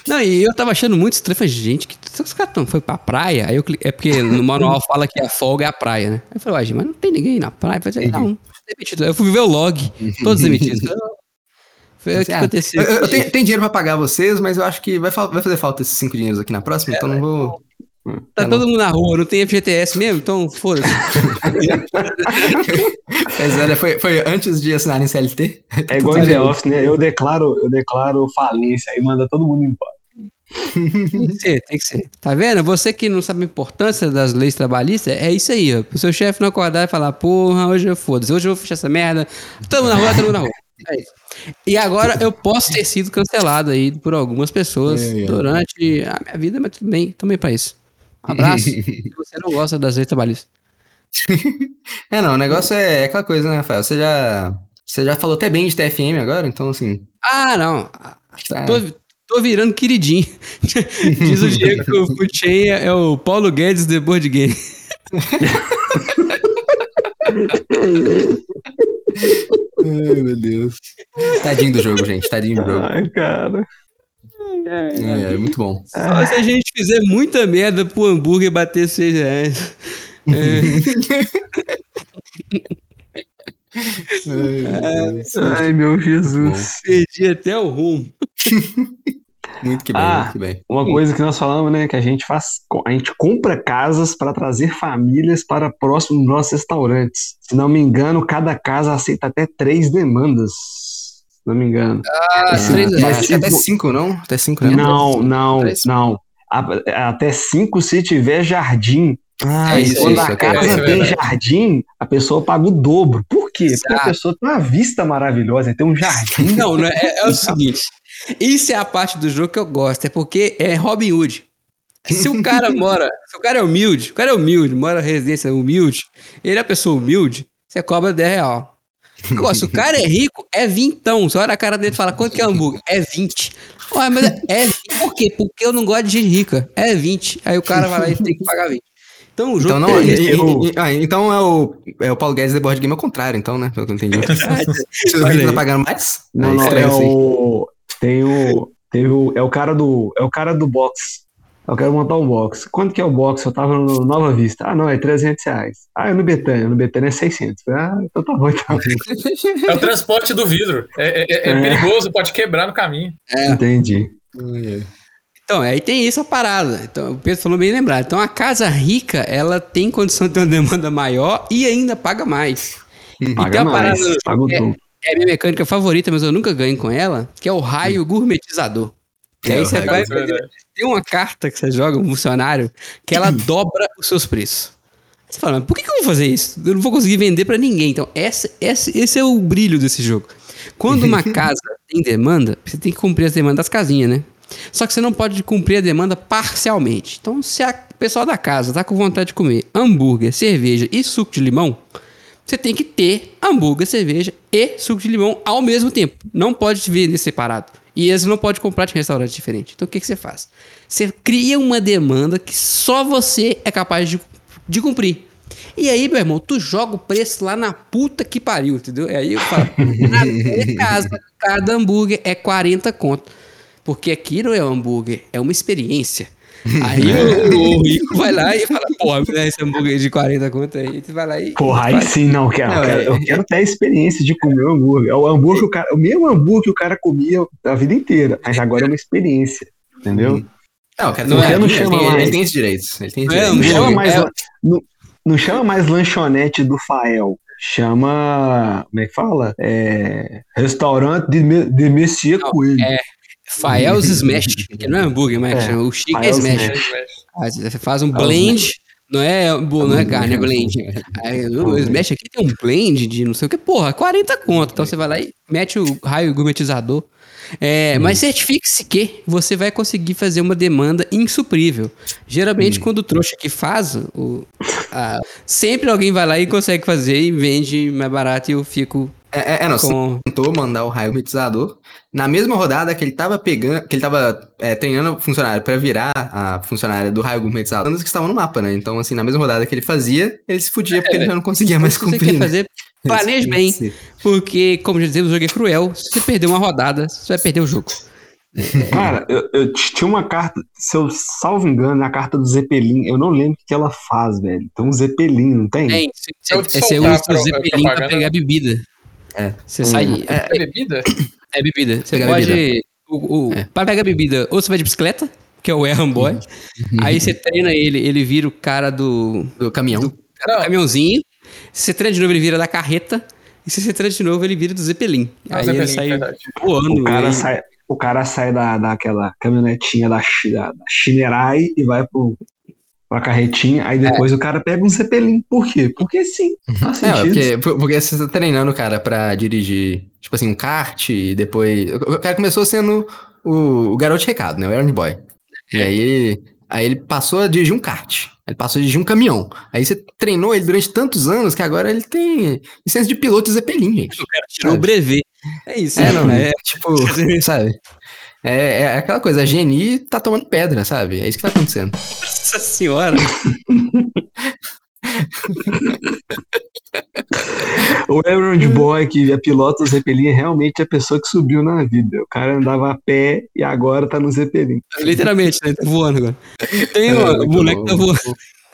Não, e eu tava achando muito estranho. Falei, gente, que os caras tão, foi pra praia? Aí eu é porque no manual fala que a folga é a praia, né? Aí eu falei, ué, mas não tem ninguém na praia. Eu falei, não, demitido. Eu fui ver o log, todos demitidos. [laughs] Foi o que Ah, aconteceu. Eu, eu tenho, tenho dinheiro pra pagar vocês, mas eu acho que vai, vai fazer falta esses cinco dinheiros aqui na próxima, então não vou. Tá todo mundo na rua, não tem FGTS mesmo, então foda-se. [laughs] Mas olha, foi, foi antes de assinar em CLT. É igual em The Office, né? Eu declaro, eu declaro falência, aí manda todo mundo embora. Tem que ser, tem que ser. Tá vendo? Você que não sabe a importância das leis trabalhistas, é isso aí, ó. O seu chefe não acordar e falar, porra, hoje eu foda-se, hoje eu vou fechar essa merda. Mundo na rua, mundo na rua. É isso. E agora eu posso ter sido cancelado aí por algumas pessoas É, é. durante a minha vida, mas tudo bem, também pra isso. Um abraço. se [laughs] você não gosta das leis trabalhistas. [laughs] É, não, o negócio é aquela coisa, né, Rafael? Você já, você já falou até bem de TFM agora, então assim. Ah, não. Tá, Tô, tô virando queridinho. [laughs] Diz o Diego que o Fuchain é o Paulo Guedes do board game. Ai, meu Deus. Tadinho do jogo, gente. Tadinho do jogo. Ai, cara. É, é muito bom. Só se a gente fizer muita merda pro hambúrguer bater 6 reais. [laughs] Ai, meu Jesus. Perdi até o rumo. [laughs] Muito que bem, Ah. muito que bem. Uma coisa que nós falamos, né, que a gente faz, a gente compra casas para trazer famílias para próximo dos nossos restaurantes. Se não me engano, cada casa aceita até três demandas. Se não me engano. Ah, É, três mas acho que até cinco, não? Até cinco, né? Não, não, Três. não. A- Até cinco se tiver jardim. Ah, É isso, Quando isso. a ok. casa isso é tem jardim, a pessoa paga o dobro. Por quê? Porque a Exato. pessoa tem uma vista maravilhosa, tem um jardim. Não, não é, é o [laughs] seguinte. Isso é a parte do jogo que eu gosto. É porque é Robin Hood. Se o cara [laughs] mora. Se o cara é humilde, o cara é humilde, mora residência humilde, ele é pessoa humilde, você cobra 10 real. Agora, se o cara é rico, é vintão. Você olha a cara dele e fala, quanto que é hambúrguer? É 20. Ué, mas é 20. Por quê? Porque eu não gosto de gente rica. É 20. Aí o cara vai lá e tem que pagar 20. Então o jogo Então, não, tem e- e- e- ah, então é o, é o Paulo Guedes de board game ao contrário, então, né? Eu entendi. Se o Olha Rico tá pagando mais? Não, é não, estranho, é assim. o. Tem o. Teve o. É o cara do. É o cara do box. Eu quero montar um box. Quanto que é o box? Eu tava no Nova Vista. Ah, não, é 300 reais. Ah, é no Betânia. No Betânia é 600. Ah, então tá bom, então. [laughs] É o transporte do vidro. É, é- é É. perigoso, pode quebrar no caminho. Entendi. Então, aí tem isso a parada. Então, o Pedro falou bem lembrado. Então, a casa rica, ela tem condição de ter uma demanda maior e ainda paga mais. E Paga tem uma mais. parada é, é a minha mecânica favorita, mas eu nunca ganho com ela, que é o raio gourmetizador. Que aí É, você vai tem uma carta que você joga, um funcionário, que ela dobra os seus preços. Você fala, por que, que eu vou fazer isso? Eu não vou conseguir vender pra ninguém. Então, essa, essa, esse é o brilho desse jogo. Quando uma [laughs] casa tem demanda, você tem que cumprir as demandas das casinhas, né? Só que você não pode cumprir a demanda parcialmente. Então, se a pessoa da casa tá com vontade de comer hambúrguer, cerveja e suco de limão, você tem que ter hambúrguer, cerveja e suco de limão ao mesmo tempo. Não pode vender separado. E eles não pode comprar de restaurante diferente. Então o que, que você faz? Você cria uma demanda que só você é capaz de, de cumprir. E aí, meu irmão, tu joga o preço lá na puta que pariu, entendeu? E aí eu falo, [laughs] na minha casa, cada hambúrguer é 40 conto. Porque aqui não é um hambúrguer, é uma experiência. Aí [laughs] o, o rico vai lá e fala, porra, me dá esse hambúrguer de 40 conto aí. Tu vai lá e. Porra, aí sim, não, quero, Não, eu quero, é- eu quero ter a experiência de comer o hambúrguer. É o hambúrguer que o cara, o mesmo hambúrguer que o cara comia a vida inteira, mas agora é uma experiência, entendeu? Não, cara, Não não, é, ele, não tem, chama ele, mais. tem esses direitos. Ele tem Não é chama mais, é- não, não chama mais lanchonete do Fael. Chama. Como é que fala? É, restaurante de, de Messias Coelho. é Fael's Smash, que não é hambúrguer, mas É, chama. o chique é Smash. Smash. Você faz um blend, não é, não é carne, é blend. Aí o Smash aqui tem um blend de não sei o que, porra, 40 conto. Então você vai lá e mete o raio gourmetizador. É, mas certifique-se que você vai conseguir fazer uma demanda insuprível. Geralmente, quando o trouxa que faz, o, a- sempre alguém vai lá e consegue fazer e vende mais barato e eu fico É, é, é, não, você com. tentou mandar o raio mitizador. Na mesma rodada que ele tava pegando, que ele tava é, treinando o funcionário pra virar a funcionária do raio gourmetizador, que estavam no mapa, né? Então, assim, na mesma rodada que ele fazia, ele se fudia porque ele já não conseguia mais Se você cumprir. quer né? fazer, planeje bem. Porque, como já dizemos, o jogo é cruel. Se você perder uma rodada, você vai perder o jogo. Cara, eu, eu tinha uma carta, se eu salvo engano, a carta do Zeppelin, eu não lembro o que ela faz, velho. Tem um Zeppelin, não tem? Tem. Eu Você, usa o Zeppelin pra pegar bebida. É. Você sai. É, É bebida? É bebida. Você Pegar pode. bebida. O, o, É. Pra pegar bebida, ou você vai de bicicleta, que é o Erran Boy. aí você treina ele, ele vira o cara do, Do caminhão. do Não. caminhãozinho. Se você treina de novo, ele vira da carreta. E se você treina de novo, ele vira do Zeppelin. Ah, aí Zeppelin, ele sai verdade. voando. O cara aí- sai, o cara sai da, daquela caminhonetinha da, da Shinerai e vai pro, pra carretinha, aí depois o cara pega um Zeppelin. Por quê? Porque sim. Faz É, sentido. porque, por- porque você tá treinando o cara pra dirigir, tipo assim, um kart e depois. O cara começou sendo o, o garoto de recado, né? O errand boy. E aí, aí ele passou a dirigir um kart. Ele passou a dirigir um caminhão. Aí você treinou ele durante tantos anos que agora ele tem licença de piloto de Zeppelin, gente. O cara tirou o brevet. É isso. É, não, é. Tipo, [laughs] sabe? É, é aquela coisa, a Geni tá tomando pedra, sabe? É isso que tá acontecendo. Nossa senhora. [laughs] O Errand Boy, que é piloto do Zeppelin, é realmente a pessoa que subiu na vida. O cara andava a pé e agora tá no Zeppelin. Literalmente, né? Tá voando agora. Tem É, o moleque bom. tá voando.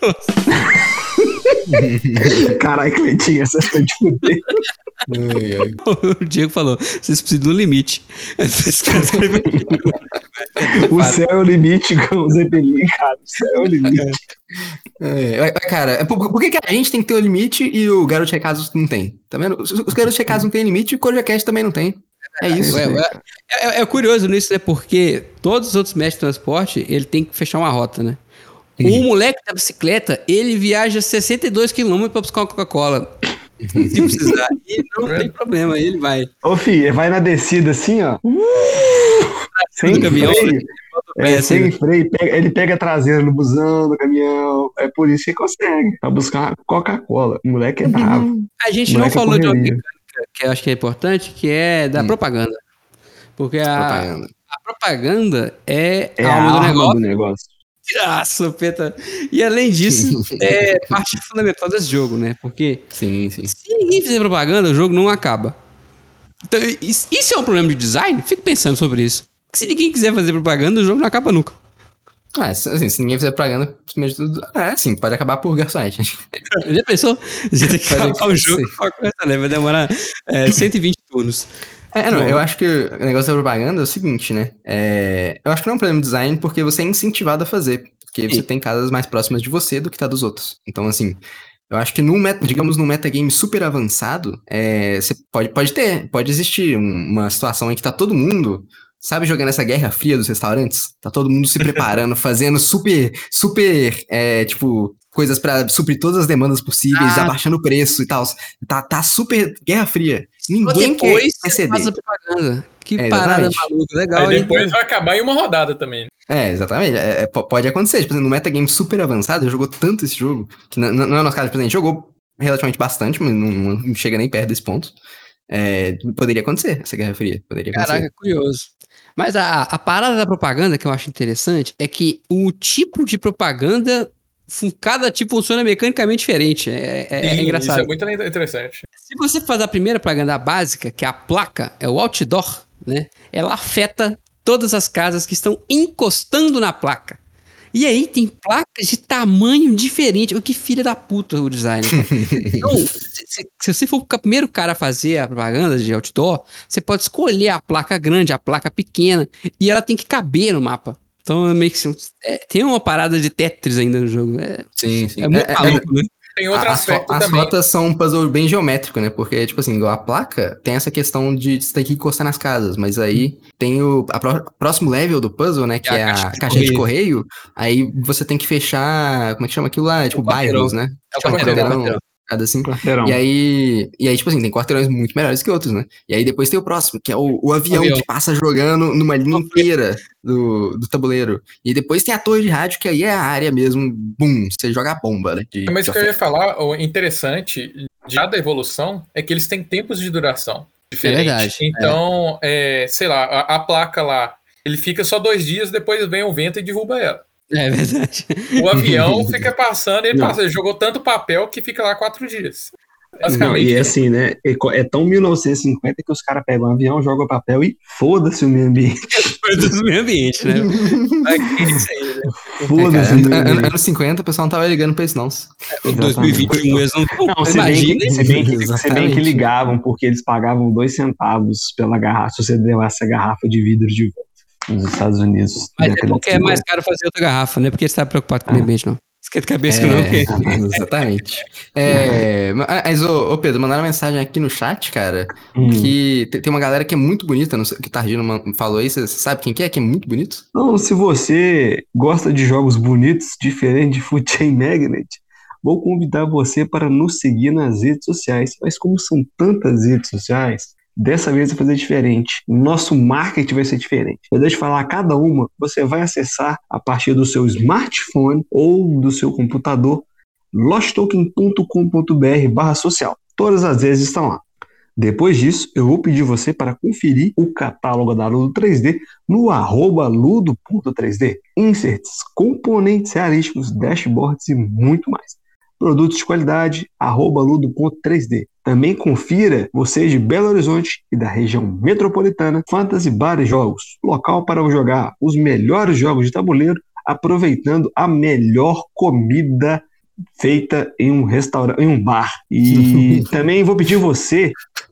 [laughs] [laughs] Caralho, Cleitinho, essa foi de fuder. O Diego falou: vocês precisam do limite. Cara O céu é o limite com o Zeppelin, cara. O céu é o limite. É, mas, cara, é por, por que, que a gente tem que ter o limite e o garoto de recados não tem? Tá vendo? Os, os garotos de recados não tem limite e o Codecast também não tem. É isso. Ué, ué, é, é curioso nisso, né? Porque todos os outros mestres de transporte, ele tem que fechar uma rota, né? O moleque da bicicleta, ele viaja 62 km pra buscar uma Coca-Cola. [laughs] Se precisar. E não tem problema, ele vai. Ô, filho, vai na descida assim, ó. sem do caminhão, freio. É, É, assim, sem né? freio. Pega- ele pega a traseira no busão, no caminhão. É por isso que consegue. Pra buscar Coca-Cola. O moleque é bravo. A gente não é falou de uma mecânica que eu acho que é importante, que é da Hum. propaganda. Porque a Propaganda. a propaganda é, É a a alma do negócio. do negócio. Ah, sopeta. E além disso, é parte fundamental desse jogo, né? Porque Sim, sim. se ninguém fizer propaganda, o jogo não acaba. Então, isso é um problema de design? Fico pensando sobre isso. Porque se ninguém quiser fazer propaganda, o jogo não acaba nunca. Ah, assim, se ninguém fizer propaganda, primeiro tudo. É, sim, pode acabar por garçonete. [laughs] Já pensou? Você tem que acabar o jogo com a coisa, né? Vai demorar é, 120 turnos. É, não, eu acho que o negócio da propaganda é o seguinte, né? É, eu acho que não é um problema de design porque você é incentivado a fazer. Porque Sim. você tem casas mais próximas de você do que tá dos outros. Então, assim, eu acho que num meta, digamos, num metagame super avançado, é, você pode, pode ter, pode existir um- uma situação em que tá todo mundo, sabe, jogando essa guerra fria dos restaurantes? Tá todo mundo se preparando, [laughs] fazendo super, super, é, tipo, coisas pra suprir todas as demandas possíveis, Ah. abaixando o preço e tal. Tá, tá super Guerra Fria. Ninguém depois quer ceder. faz a propaganda. Que É, parada maluca, legal, Aí hein? depois vai acabar em uma rodada também. É, exatamente. É, é, po- pode acontecer. Tipo, no metagame super avançado, jogou tanto esse jogo, que não, não é o nosso caso, por exemplo, jogou relativamente bastante, mas não, não chega nem perto desse ponto. É, poderia acontecer essa Guerra Fria. Poderia acontecer. Caraca, curioso. Mas a, a parada da propaganda que eu acho interessante é que o tipo de propaganda, cada tipo funciona mecanicamente diferente. É, é- é Sim, engraçado. Isso é muito interessante. Se você faz a primeira propaganda básica, que é a placa, é o outdoor, né? Ela afeta todas as casas que estão encostando na placa. E aí tem placas de tamanho diferente. O que filha da puta o design. [laughs] Então, se, se- se você for o primeiro cara a fazer a propaganda de outdoor, você pode escolher a placa grande, a placa pequena, e ela tem que caber no mapa. Então é meio que assim, é, tem uma parada de Tetris ainda no jogo. É, Sim, sim. é muito É- é- maluco, né? Tem outro as, fo- aspecto as também. rotas são um puzzle bem geométrico, né? Porque, tipo assim, a placa tem essa questão de você ter que encostar nas casas, mas aí tem o a pró- próximo level do puzzle, né? Que É a é a caixa de caixa de correio. Aí você tem que fechar. Como é que chama aquilo lá? Tipo, quarteirão. bairros, né? É o Tipo, quarteirão, quarteirão, quarteirão. Cada assim. Quarteirão. E aí, e aí, tipo assim, tem quarteirões muito melhores que outros, né? E aí depois tem o próximo, que é o, o avião, avião. que passa jogando numa linha inteira do, do tabuleiro. E depois tem a torre de rádio, que aí é a área mesmo, bum, você joga a bomba, né? de- Mas o que eu ia falar, o interessante já da evolução é que eles têm tempos de duração diferentes. verdade, Então, é, sei lá, a, a placa lá, ele fica só dois dias, depois vem o vento e derruba ela. É verdade. O avião [laughs] fica passando, ele, passa, ele jogou tanto papel que fica lá quatro dias. Não, Basicamente. e é assim, né? É É tão 1950 que os caras pegam um avião, jogam papel e foda-se o meio ambiente. [laughs] Coisas do meio ambiente, né? [laughs] Aí, né? É, Foda-se cara, o meio an- an- ambiente. anos 50 o pessoal não tava ligando pra isso, não. O 2021 eles não Não, se bem, que, Imagina, se, bem que, se bem que ligavam, porque eles pagavam dois centavos pela garrafa, se você levasse a garrafa de vidro de volta nos Estados Unidos. Mas é porque é mais 50. caro fazer outra garrafa, né? Porque você tá preocupado com o meio ambiente, não. Esquenta cabeça que não, É, porque... [laughs] exatamente. É, mas, ô, ô, Pedro, mandaram uma mensagem aqui no chat, cara, Hum. que te- tem uma galera que é muito bonita, não sei, que o Targino falou aí, você sabe quem que é, que é muito bonito? Então, se você gosta de jogos bonitos, diferente de Food Chain Magnet, vou convidar você para nos seguir nas redes sociais. Mas como são tantas redes sociais, dessa vez vai fazer diferente. Nosso marketing vai ser diferente. Eu deixo falar cada uma, você vai acessar a partir do seu smartphone ou do seu computador losttoken.com.br barra social. Todas as vezes estão lá. Depois disso, eu vou pedir você para conferir o catálogo da Ludo 3D no arroba ludo.3D. Inserts, componentes realísticos, dashboards e muito mais. Produtos de qualidade, arroba ludo.3D. Também confira vocês de Belo Horizonte e da região metropolitana Fantasy Bar e Jogos, local para jogar os melhores jogos de tabuleiro, aproveitando a melhor comida feita em um restaurante, em um bar. E [laughs] também vou pedir você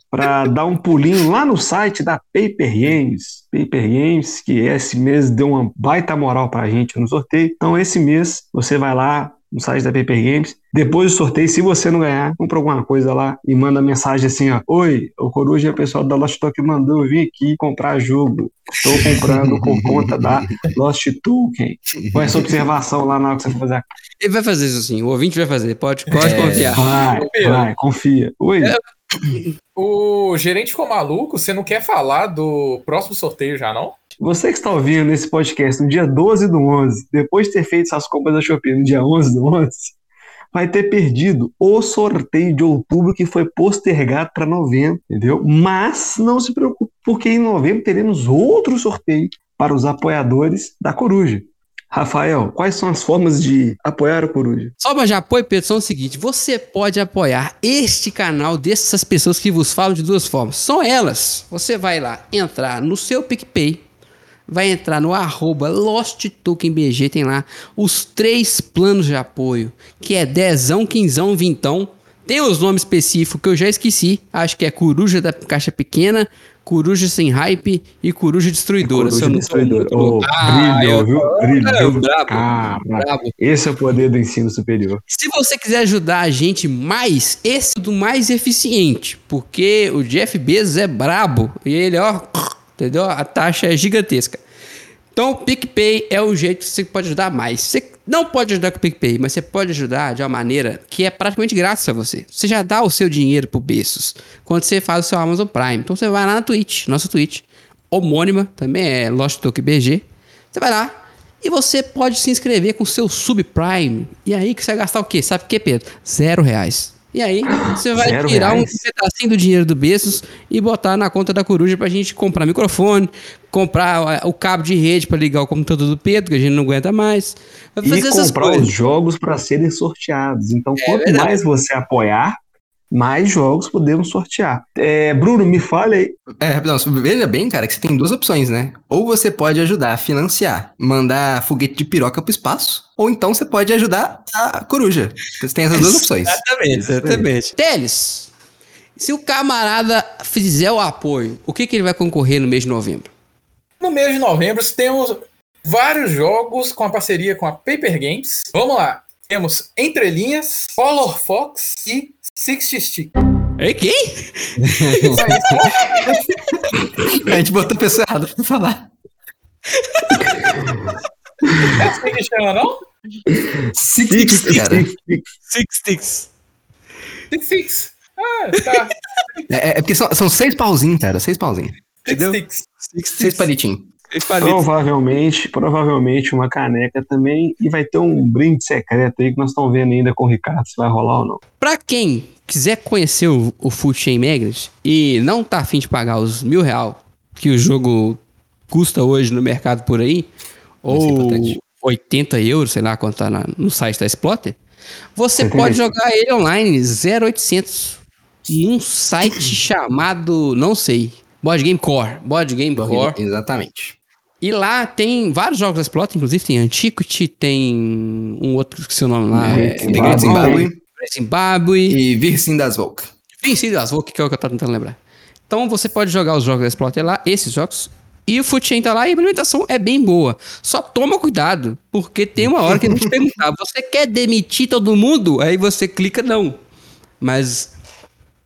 para dar um pulinho lá no site da Paper Games. Paper Games, que esse mês deu uma baita moral pra gente no sorteio. Então, esse mês, você vai lá no site da Paper Games. Depois do sorteio, se você não ganhar, compra alguma coisa lá e manda mensagem assim, ó. Oi, o Coruja é o pessoal da Lost Token mandou eu vir aqui comprar jogo. Estou comprando por [laughs] conta da Lost Token. Qual é a sua observação lá na hora que você for fazer a Ele vai fazer isso sim, o ouvinte vai fazer, pode, pode É. confiar. Vai, Pedro. vai, confia. Oi. O gerente ficou maluco, você não quer falar do próximo sorteio já, não? Você que está ouvindo esse podcast no dia 12 do 11, depois de ter feito suas compras da Shopee no dia 11 do 11, vai ter perdido o sorteio de outubro que foi postergado para novembro, entendeu? Mas não se preocupe, porque em novembro teremos outro sorteio para os apoiadores da Coruja. Rafael, quais são as formas de apoiar a Coruja? Só já apoio, Pedro, são o seguinte: você pode apoiar este canal dessas pessoas que vos falam de duas formas. São elas. Você vai lá entrar no seu PicPay, vai entrar no arroba LostTokenBG, tem lá os três planos de apoio, que é dezão, quinzão, vintão. Tem os nomes específicos que eu já esqueci. Acho que é Coruja da Caixa Pequena, Coruja Sem Hype e Coruja Destruidora. eu Coruja Destruidora. Oh. Ah, brilho, eu- viu? Brilho. É, brabo, Cara, brabo. esse é o poder do ensino superior. Se você quiser ajudar a gente mais, esse é do mais eficiente, porque o Jeff Bezos é brabo e ele, ó, entendeu? A taxa é gigantesca. Então, o PicPay é o jeito que você pode ajudar mais. Você não pode ajudar com o PicPay, mas você pode ajudar de uma maneira que é praticamente grátis a você. Você já dá o seu dinheiro pro Bessos quando você faz o seu Amazon Prime. Então você vai lá na Twitch, nossa Twitch, homônima, também é Lost Talk BG. Você vai lá e você pode se inscrever com seu Subprime. E aí que você vai gastar o quê? Sabe o que, Pedro? Zero reais. E aí, você vai Zero tirar reais? um pedacinho do dinheiro do Bessos e botar na conta da Coruja pra gente comprar microfone, comprar o cabo de rede pra ligar o computador do Pedro, que a gente não aguenta mais. Vai E fazer essas comprar os jogos para serem sorteados. Então, quanto verdade. mais você apoiar, mais jogos podemos sortear. É, Bruno, me fale aí. É, rapidão, veja bem, cara, que você tem duas opções, né? Ou você pode ajudar a financiar, mandar foguete de piroca pro espaço, ou então você pode ajudar a coruja. Você tem essas duas opções. Exatamente, exatamente. Teles, se o camarada fizer o apoio, o que, que ele vai concorrer no mês de novembro? No mês de novembro temos vários jogos com a parceria com a Paper Games. Vamos lá. Temos Entre Linhas, Color Fox e Sixty Stick. Ei, quem? [laughs] A gente botou a pessoa errada pra falar. É assim que chama, não? Six, cara. Six Sticks. Six Six. Ah, tá. É, é porque são, são seis pauzinhos, cara. Seis pauzinhos. Six Entendeu? Six. Six Seis palitinhos. Provavelmente, provavelmente uma caneca também. E vai ter um brinde secreto aí que nós estamos vendo ainda com o Ricardo se vai rolar ou não. Pra quem quiser conhecer o, o Food Chain Magnet e não tá afim de pagar os mil real que o jogo custa hoje no mercado por aí, é ou importante. 80 euros, sei lá quanto tá na- no site da Exploiter, você Entendi. pode jogar ele online 0800 em um site [laughs] chamado, não sei, Board Game Core. Board Game Core. Exatamente. E lá tem vários jogos da Exploiter, inclusive tem Antiquity, tem um outro que o nome lá. É, É, Great Zimbabwe. Zimbabwe e Virsin das Volk. Vencido das Volk, que é o que eu tô tentando lembrar. Então você pode jogar os jogos da Exploiter lá, esses jogos. E o Food Chain tá lá e a implementação é bem boa. Só toma cuidado, porque tem uma hora que ele te perguntar: [laughs] você quer demitir todo mundo? Aí você clica não. Mas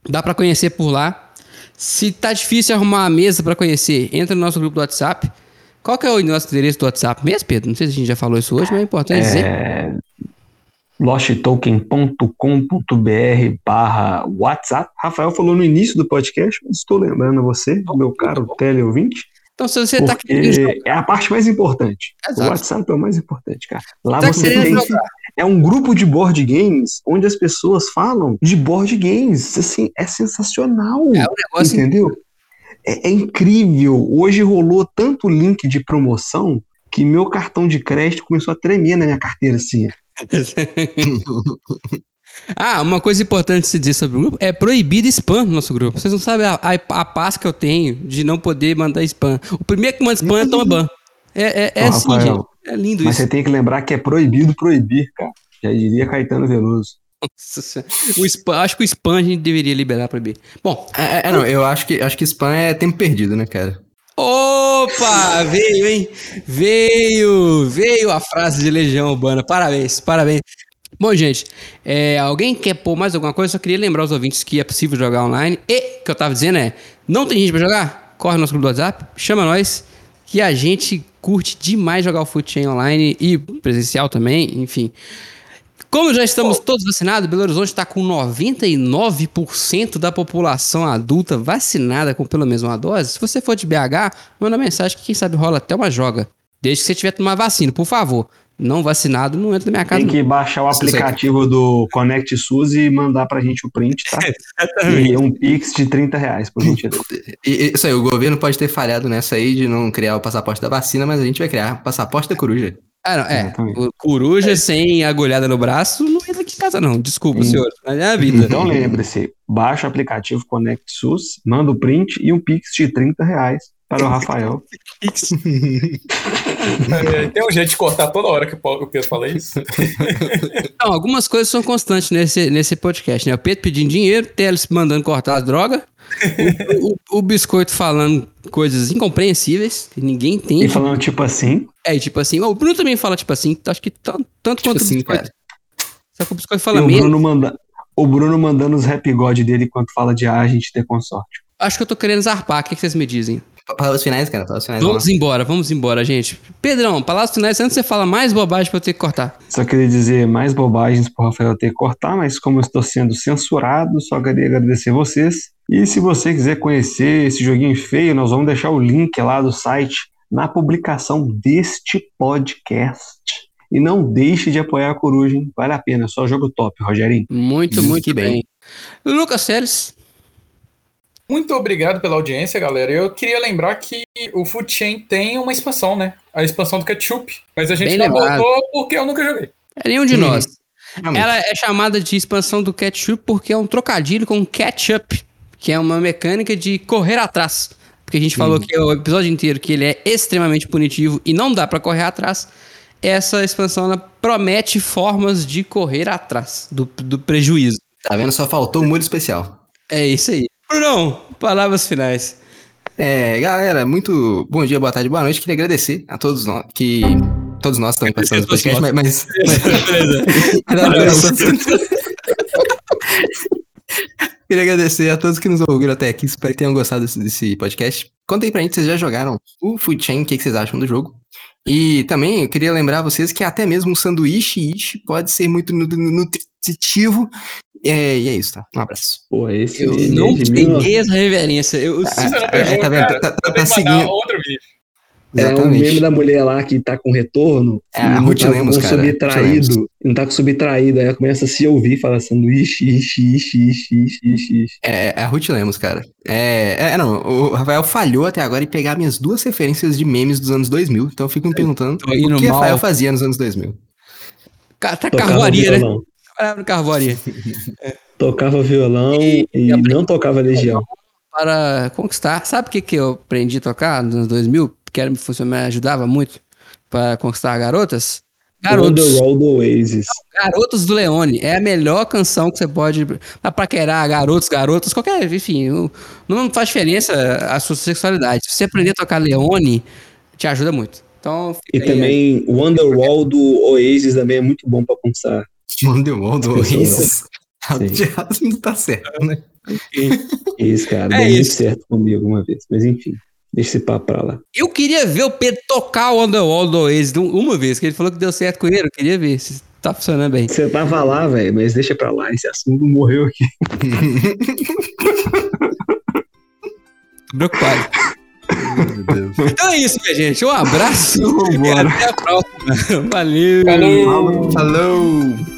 dá pra conhecer por lá. Se tá difícil arrumar a mesa pra conhecer, entra no nosso grupo do WhatsApp. Qual que é o nosso endereço do WhatsApp mesmo, Pedro? Não sei se a gente já falou isso hoje, mas é importante dizer. É, losttoken.com.br barra WhatsApp. Rafael falou no início do podcast, mas estou lembrando você, meu caro teleouvinte, Então, se você tá querendo é a parte mais importante. Exato. O WhatsApp é o mais importante, cara. Lá Tá você tem... jogar. É um grupo de board games onde as pessoas falam de board games. Assim, é sensacional. é um negócio Entendeu? É, é incrível. Hoje rolou tanto link de promoção que meu cartão de crédito começou a tremer na minha carteira, assim. [laughs] Ah, uma coisa importante de se dizer sobre o grupo é proibido spam no nosso grupo. Vocês não sabem a, a, a paz que eu tenho de não poder mandar spam. O primeiro que manda spam é toma ban. É, é, é assim, gente. É lindo Mas isso. você tem que lembrar que é proibido proibir, cara. Já diria Caetano Veloso. O spam, acho que o spam a gente deveria liberar proibir. Bom, É, é, não, eu acho que, acho que spam é tempo perdido, né, cara? opa! Veio, hein? Veio! Veio a frase de Legião Urbana. Parabéns, parabéns. Bom, gente, é, alguém quer pôr mais alguma coisa? Só queria lembrar os ouvintes que é possível jogar online. E o que eu tava dizendo é: não tem gente pra jogar? Corre no nosso grupo do WhatsApp, chama nós, que a gente curte demais jogar o Foot Chain online e presencial também, enfim. Como já estamos todos vacinados, Belo Horizonte está com 99% da população adulta vacinada com pelo menos uma dose. Se você for de BH, manda mensagem que quem sabe rola até uma joga. Desde que você tiver tomar vacina, por favor. Não vacinado, não entra na minha casa. Tem não. que baixar o aplicativo do Conect SUS e mandar pra gente o print, tá? [laughs] E um Pix de 30 reais, por gentileza. Isso aí, o governo pode ter falhado nessa aí de não criar o passaporte da vacina, mas a gente vai criar o passaporte da coruja. Ah, não, é. Exatamente. O Coruja sem agulhada no braço não entra aqui em casa, não. Desculpa, Sim. senhor. Mas é a vida. Então lembre-se, baixa o aplicativo Conect SUS, manda o print e um Pix de 30 reais para o Rafael. É, [laughs] Tem um jeito de cortar toda hora que o Pedro fala isso. [laughs] Então, algumas coisas são constantes nesse, nesse podcast, né? O Pedro pedindo dinheiro, Teles mandando cortar as drogas, o, o- o Biscoito falando coisas incompreensíveis, que ninguém E entende. falando tipo assim, É, tipo assim, o Bruno também fala tipo assim, acho que tanto, tanto Tipo quanto assim, o Biscoito. cara. Só que o Biscoito e fala o. Bruno, manda, o Bruno mandando os rap god dele enquanto fala de A, a gente ter consorte. Acho que eu tô querendo zarpar, o que que vocês me dizem? Palavras finais, cara. Palavras finais. Vamos embora, vamos embora, gente. Pedrão, palavras finais, antes você falar mais bobagem pra eu ter que cortar. Só queria dizer mais bobagens pro Rafael ter que cortar, mas como eu estou sendo censurado, só queria agradecer vocês. E se você quiser conhecer esse joguinho feio, nós vamos deixar o link lá do site na publicação deste podcast. E não deixe de apoiar a Coruja, hein? Vale a pena, só jogo top, Rogerinho. Muito, Ih, muito bem. bem. Lucas Seles. Muito obrigado pela audiência, galera. Eu queria lembrar que o Food Chain tem uma expansão, né? A expansão do Ketchup. Mas a gente Bem não lembrado. botou porque eu nunca joguei. É nenhum de Hum, nós. Realmente. Ela é chamada de expansão do ketchup porque é um trocadilho com ketchup, que é uma mecânica de correr atrás. Porque a gente falou que o episódio inteiro que ele é extremamente punitivo e não dá pra correr atrás. Essa expansão ela promete formas de correr atrás do, do prejuízo. Tá vendo? Só faltou o molho especial. É isso aí. Brunão, palavras finais. É, galera, muito bom dia, boa tarde, boa noite. Queria agradecer a todos nós que. Todos nós também participamos do Todos podcast, [laughs] mas. Beleza. [laughs] mas- [laughs] Queria agradecer a todos que nos ouviram até aqui. Espero que tenham gostado desse, desse podcast. Contem pra gente se vocês já jogaram o Food Chain, o que, que vocês acham do jogo. E também eu queria lembrar vocês que até mesmo um sanduíche ishi pode ser muito nu- nu- nutritivo. É, e é isso, tá? Um abraço. Pô, esse Eu é não mil- peguei essa reverência. Eu, você não é, tá Tá- tá- tá seguindo. outro vídeo. É o Exatamente. meme da mulher lá que tá com retorno. É, a Ruth tá Lemos, com cara. Subtraído. Não tá com subtraído. Aí ela começa a se ouvir falando sanduíche, ixi, ixi, ixi, ixi, ixi, ixi. É, é a Ruth Lemos, cara. É, é, não, o Rafael falhou até agora em pegar minhas duas referências de memes dos anos 2000. Então eu fico me perguntando o que mal. Rafael fazia nos anos 2000. Ca- Tá carvoaria, né? Trabalhava no carvoaria. [laughs] Tocava violão E- e, não tocava legião. Para conquistar. Sabe o que, que eu aprendi a tocar nos anos 2000? Que era, funcionava- me ajudava muito para conquistar garotas? Garotos. Oasis. Garotos do Leone. É a melhor canção que você pode. Pra paquerar garotos, garotas, qualquer. Enfim, não- faz diferença a sua sexualidade. Se você aprender a tocar Leone, te ajuda muito. Então, E aí, também o Wonderwall do Oasis também é muito bom pra conquistar. Wonderwall do Oasis. [laughs] Sim. [laughs] De errado não tá certo, né? Isso, cara. É deu muito isso. certo comigo uma vez. Mas enfim, deixa esse papo pra lá. Eu queria ver o Pedro tocar o Underwall do Oasis um- uma vez, que ele falou que deu certo com ele. Eu queria ver se tá funcionando bem. Você tava lá, velho, mas deixa pra lá. Esse assunto morreu aqui. Tô preocupado. Meu Deus. Então é isso, minha gente. Um abraço e até a próxima. Valeu. Falou! Falou!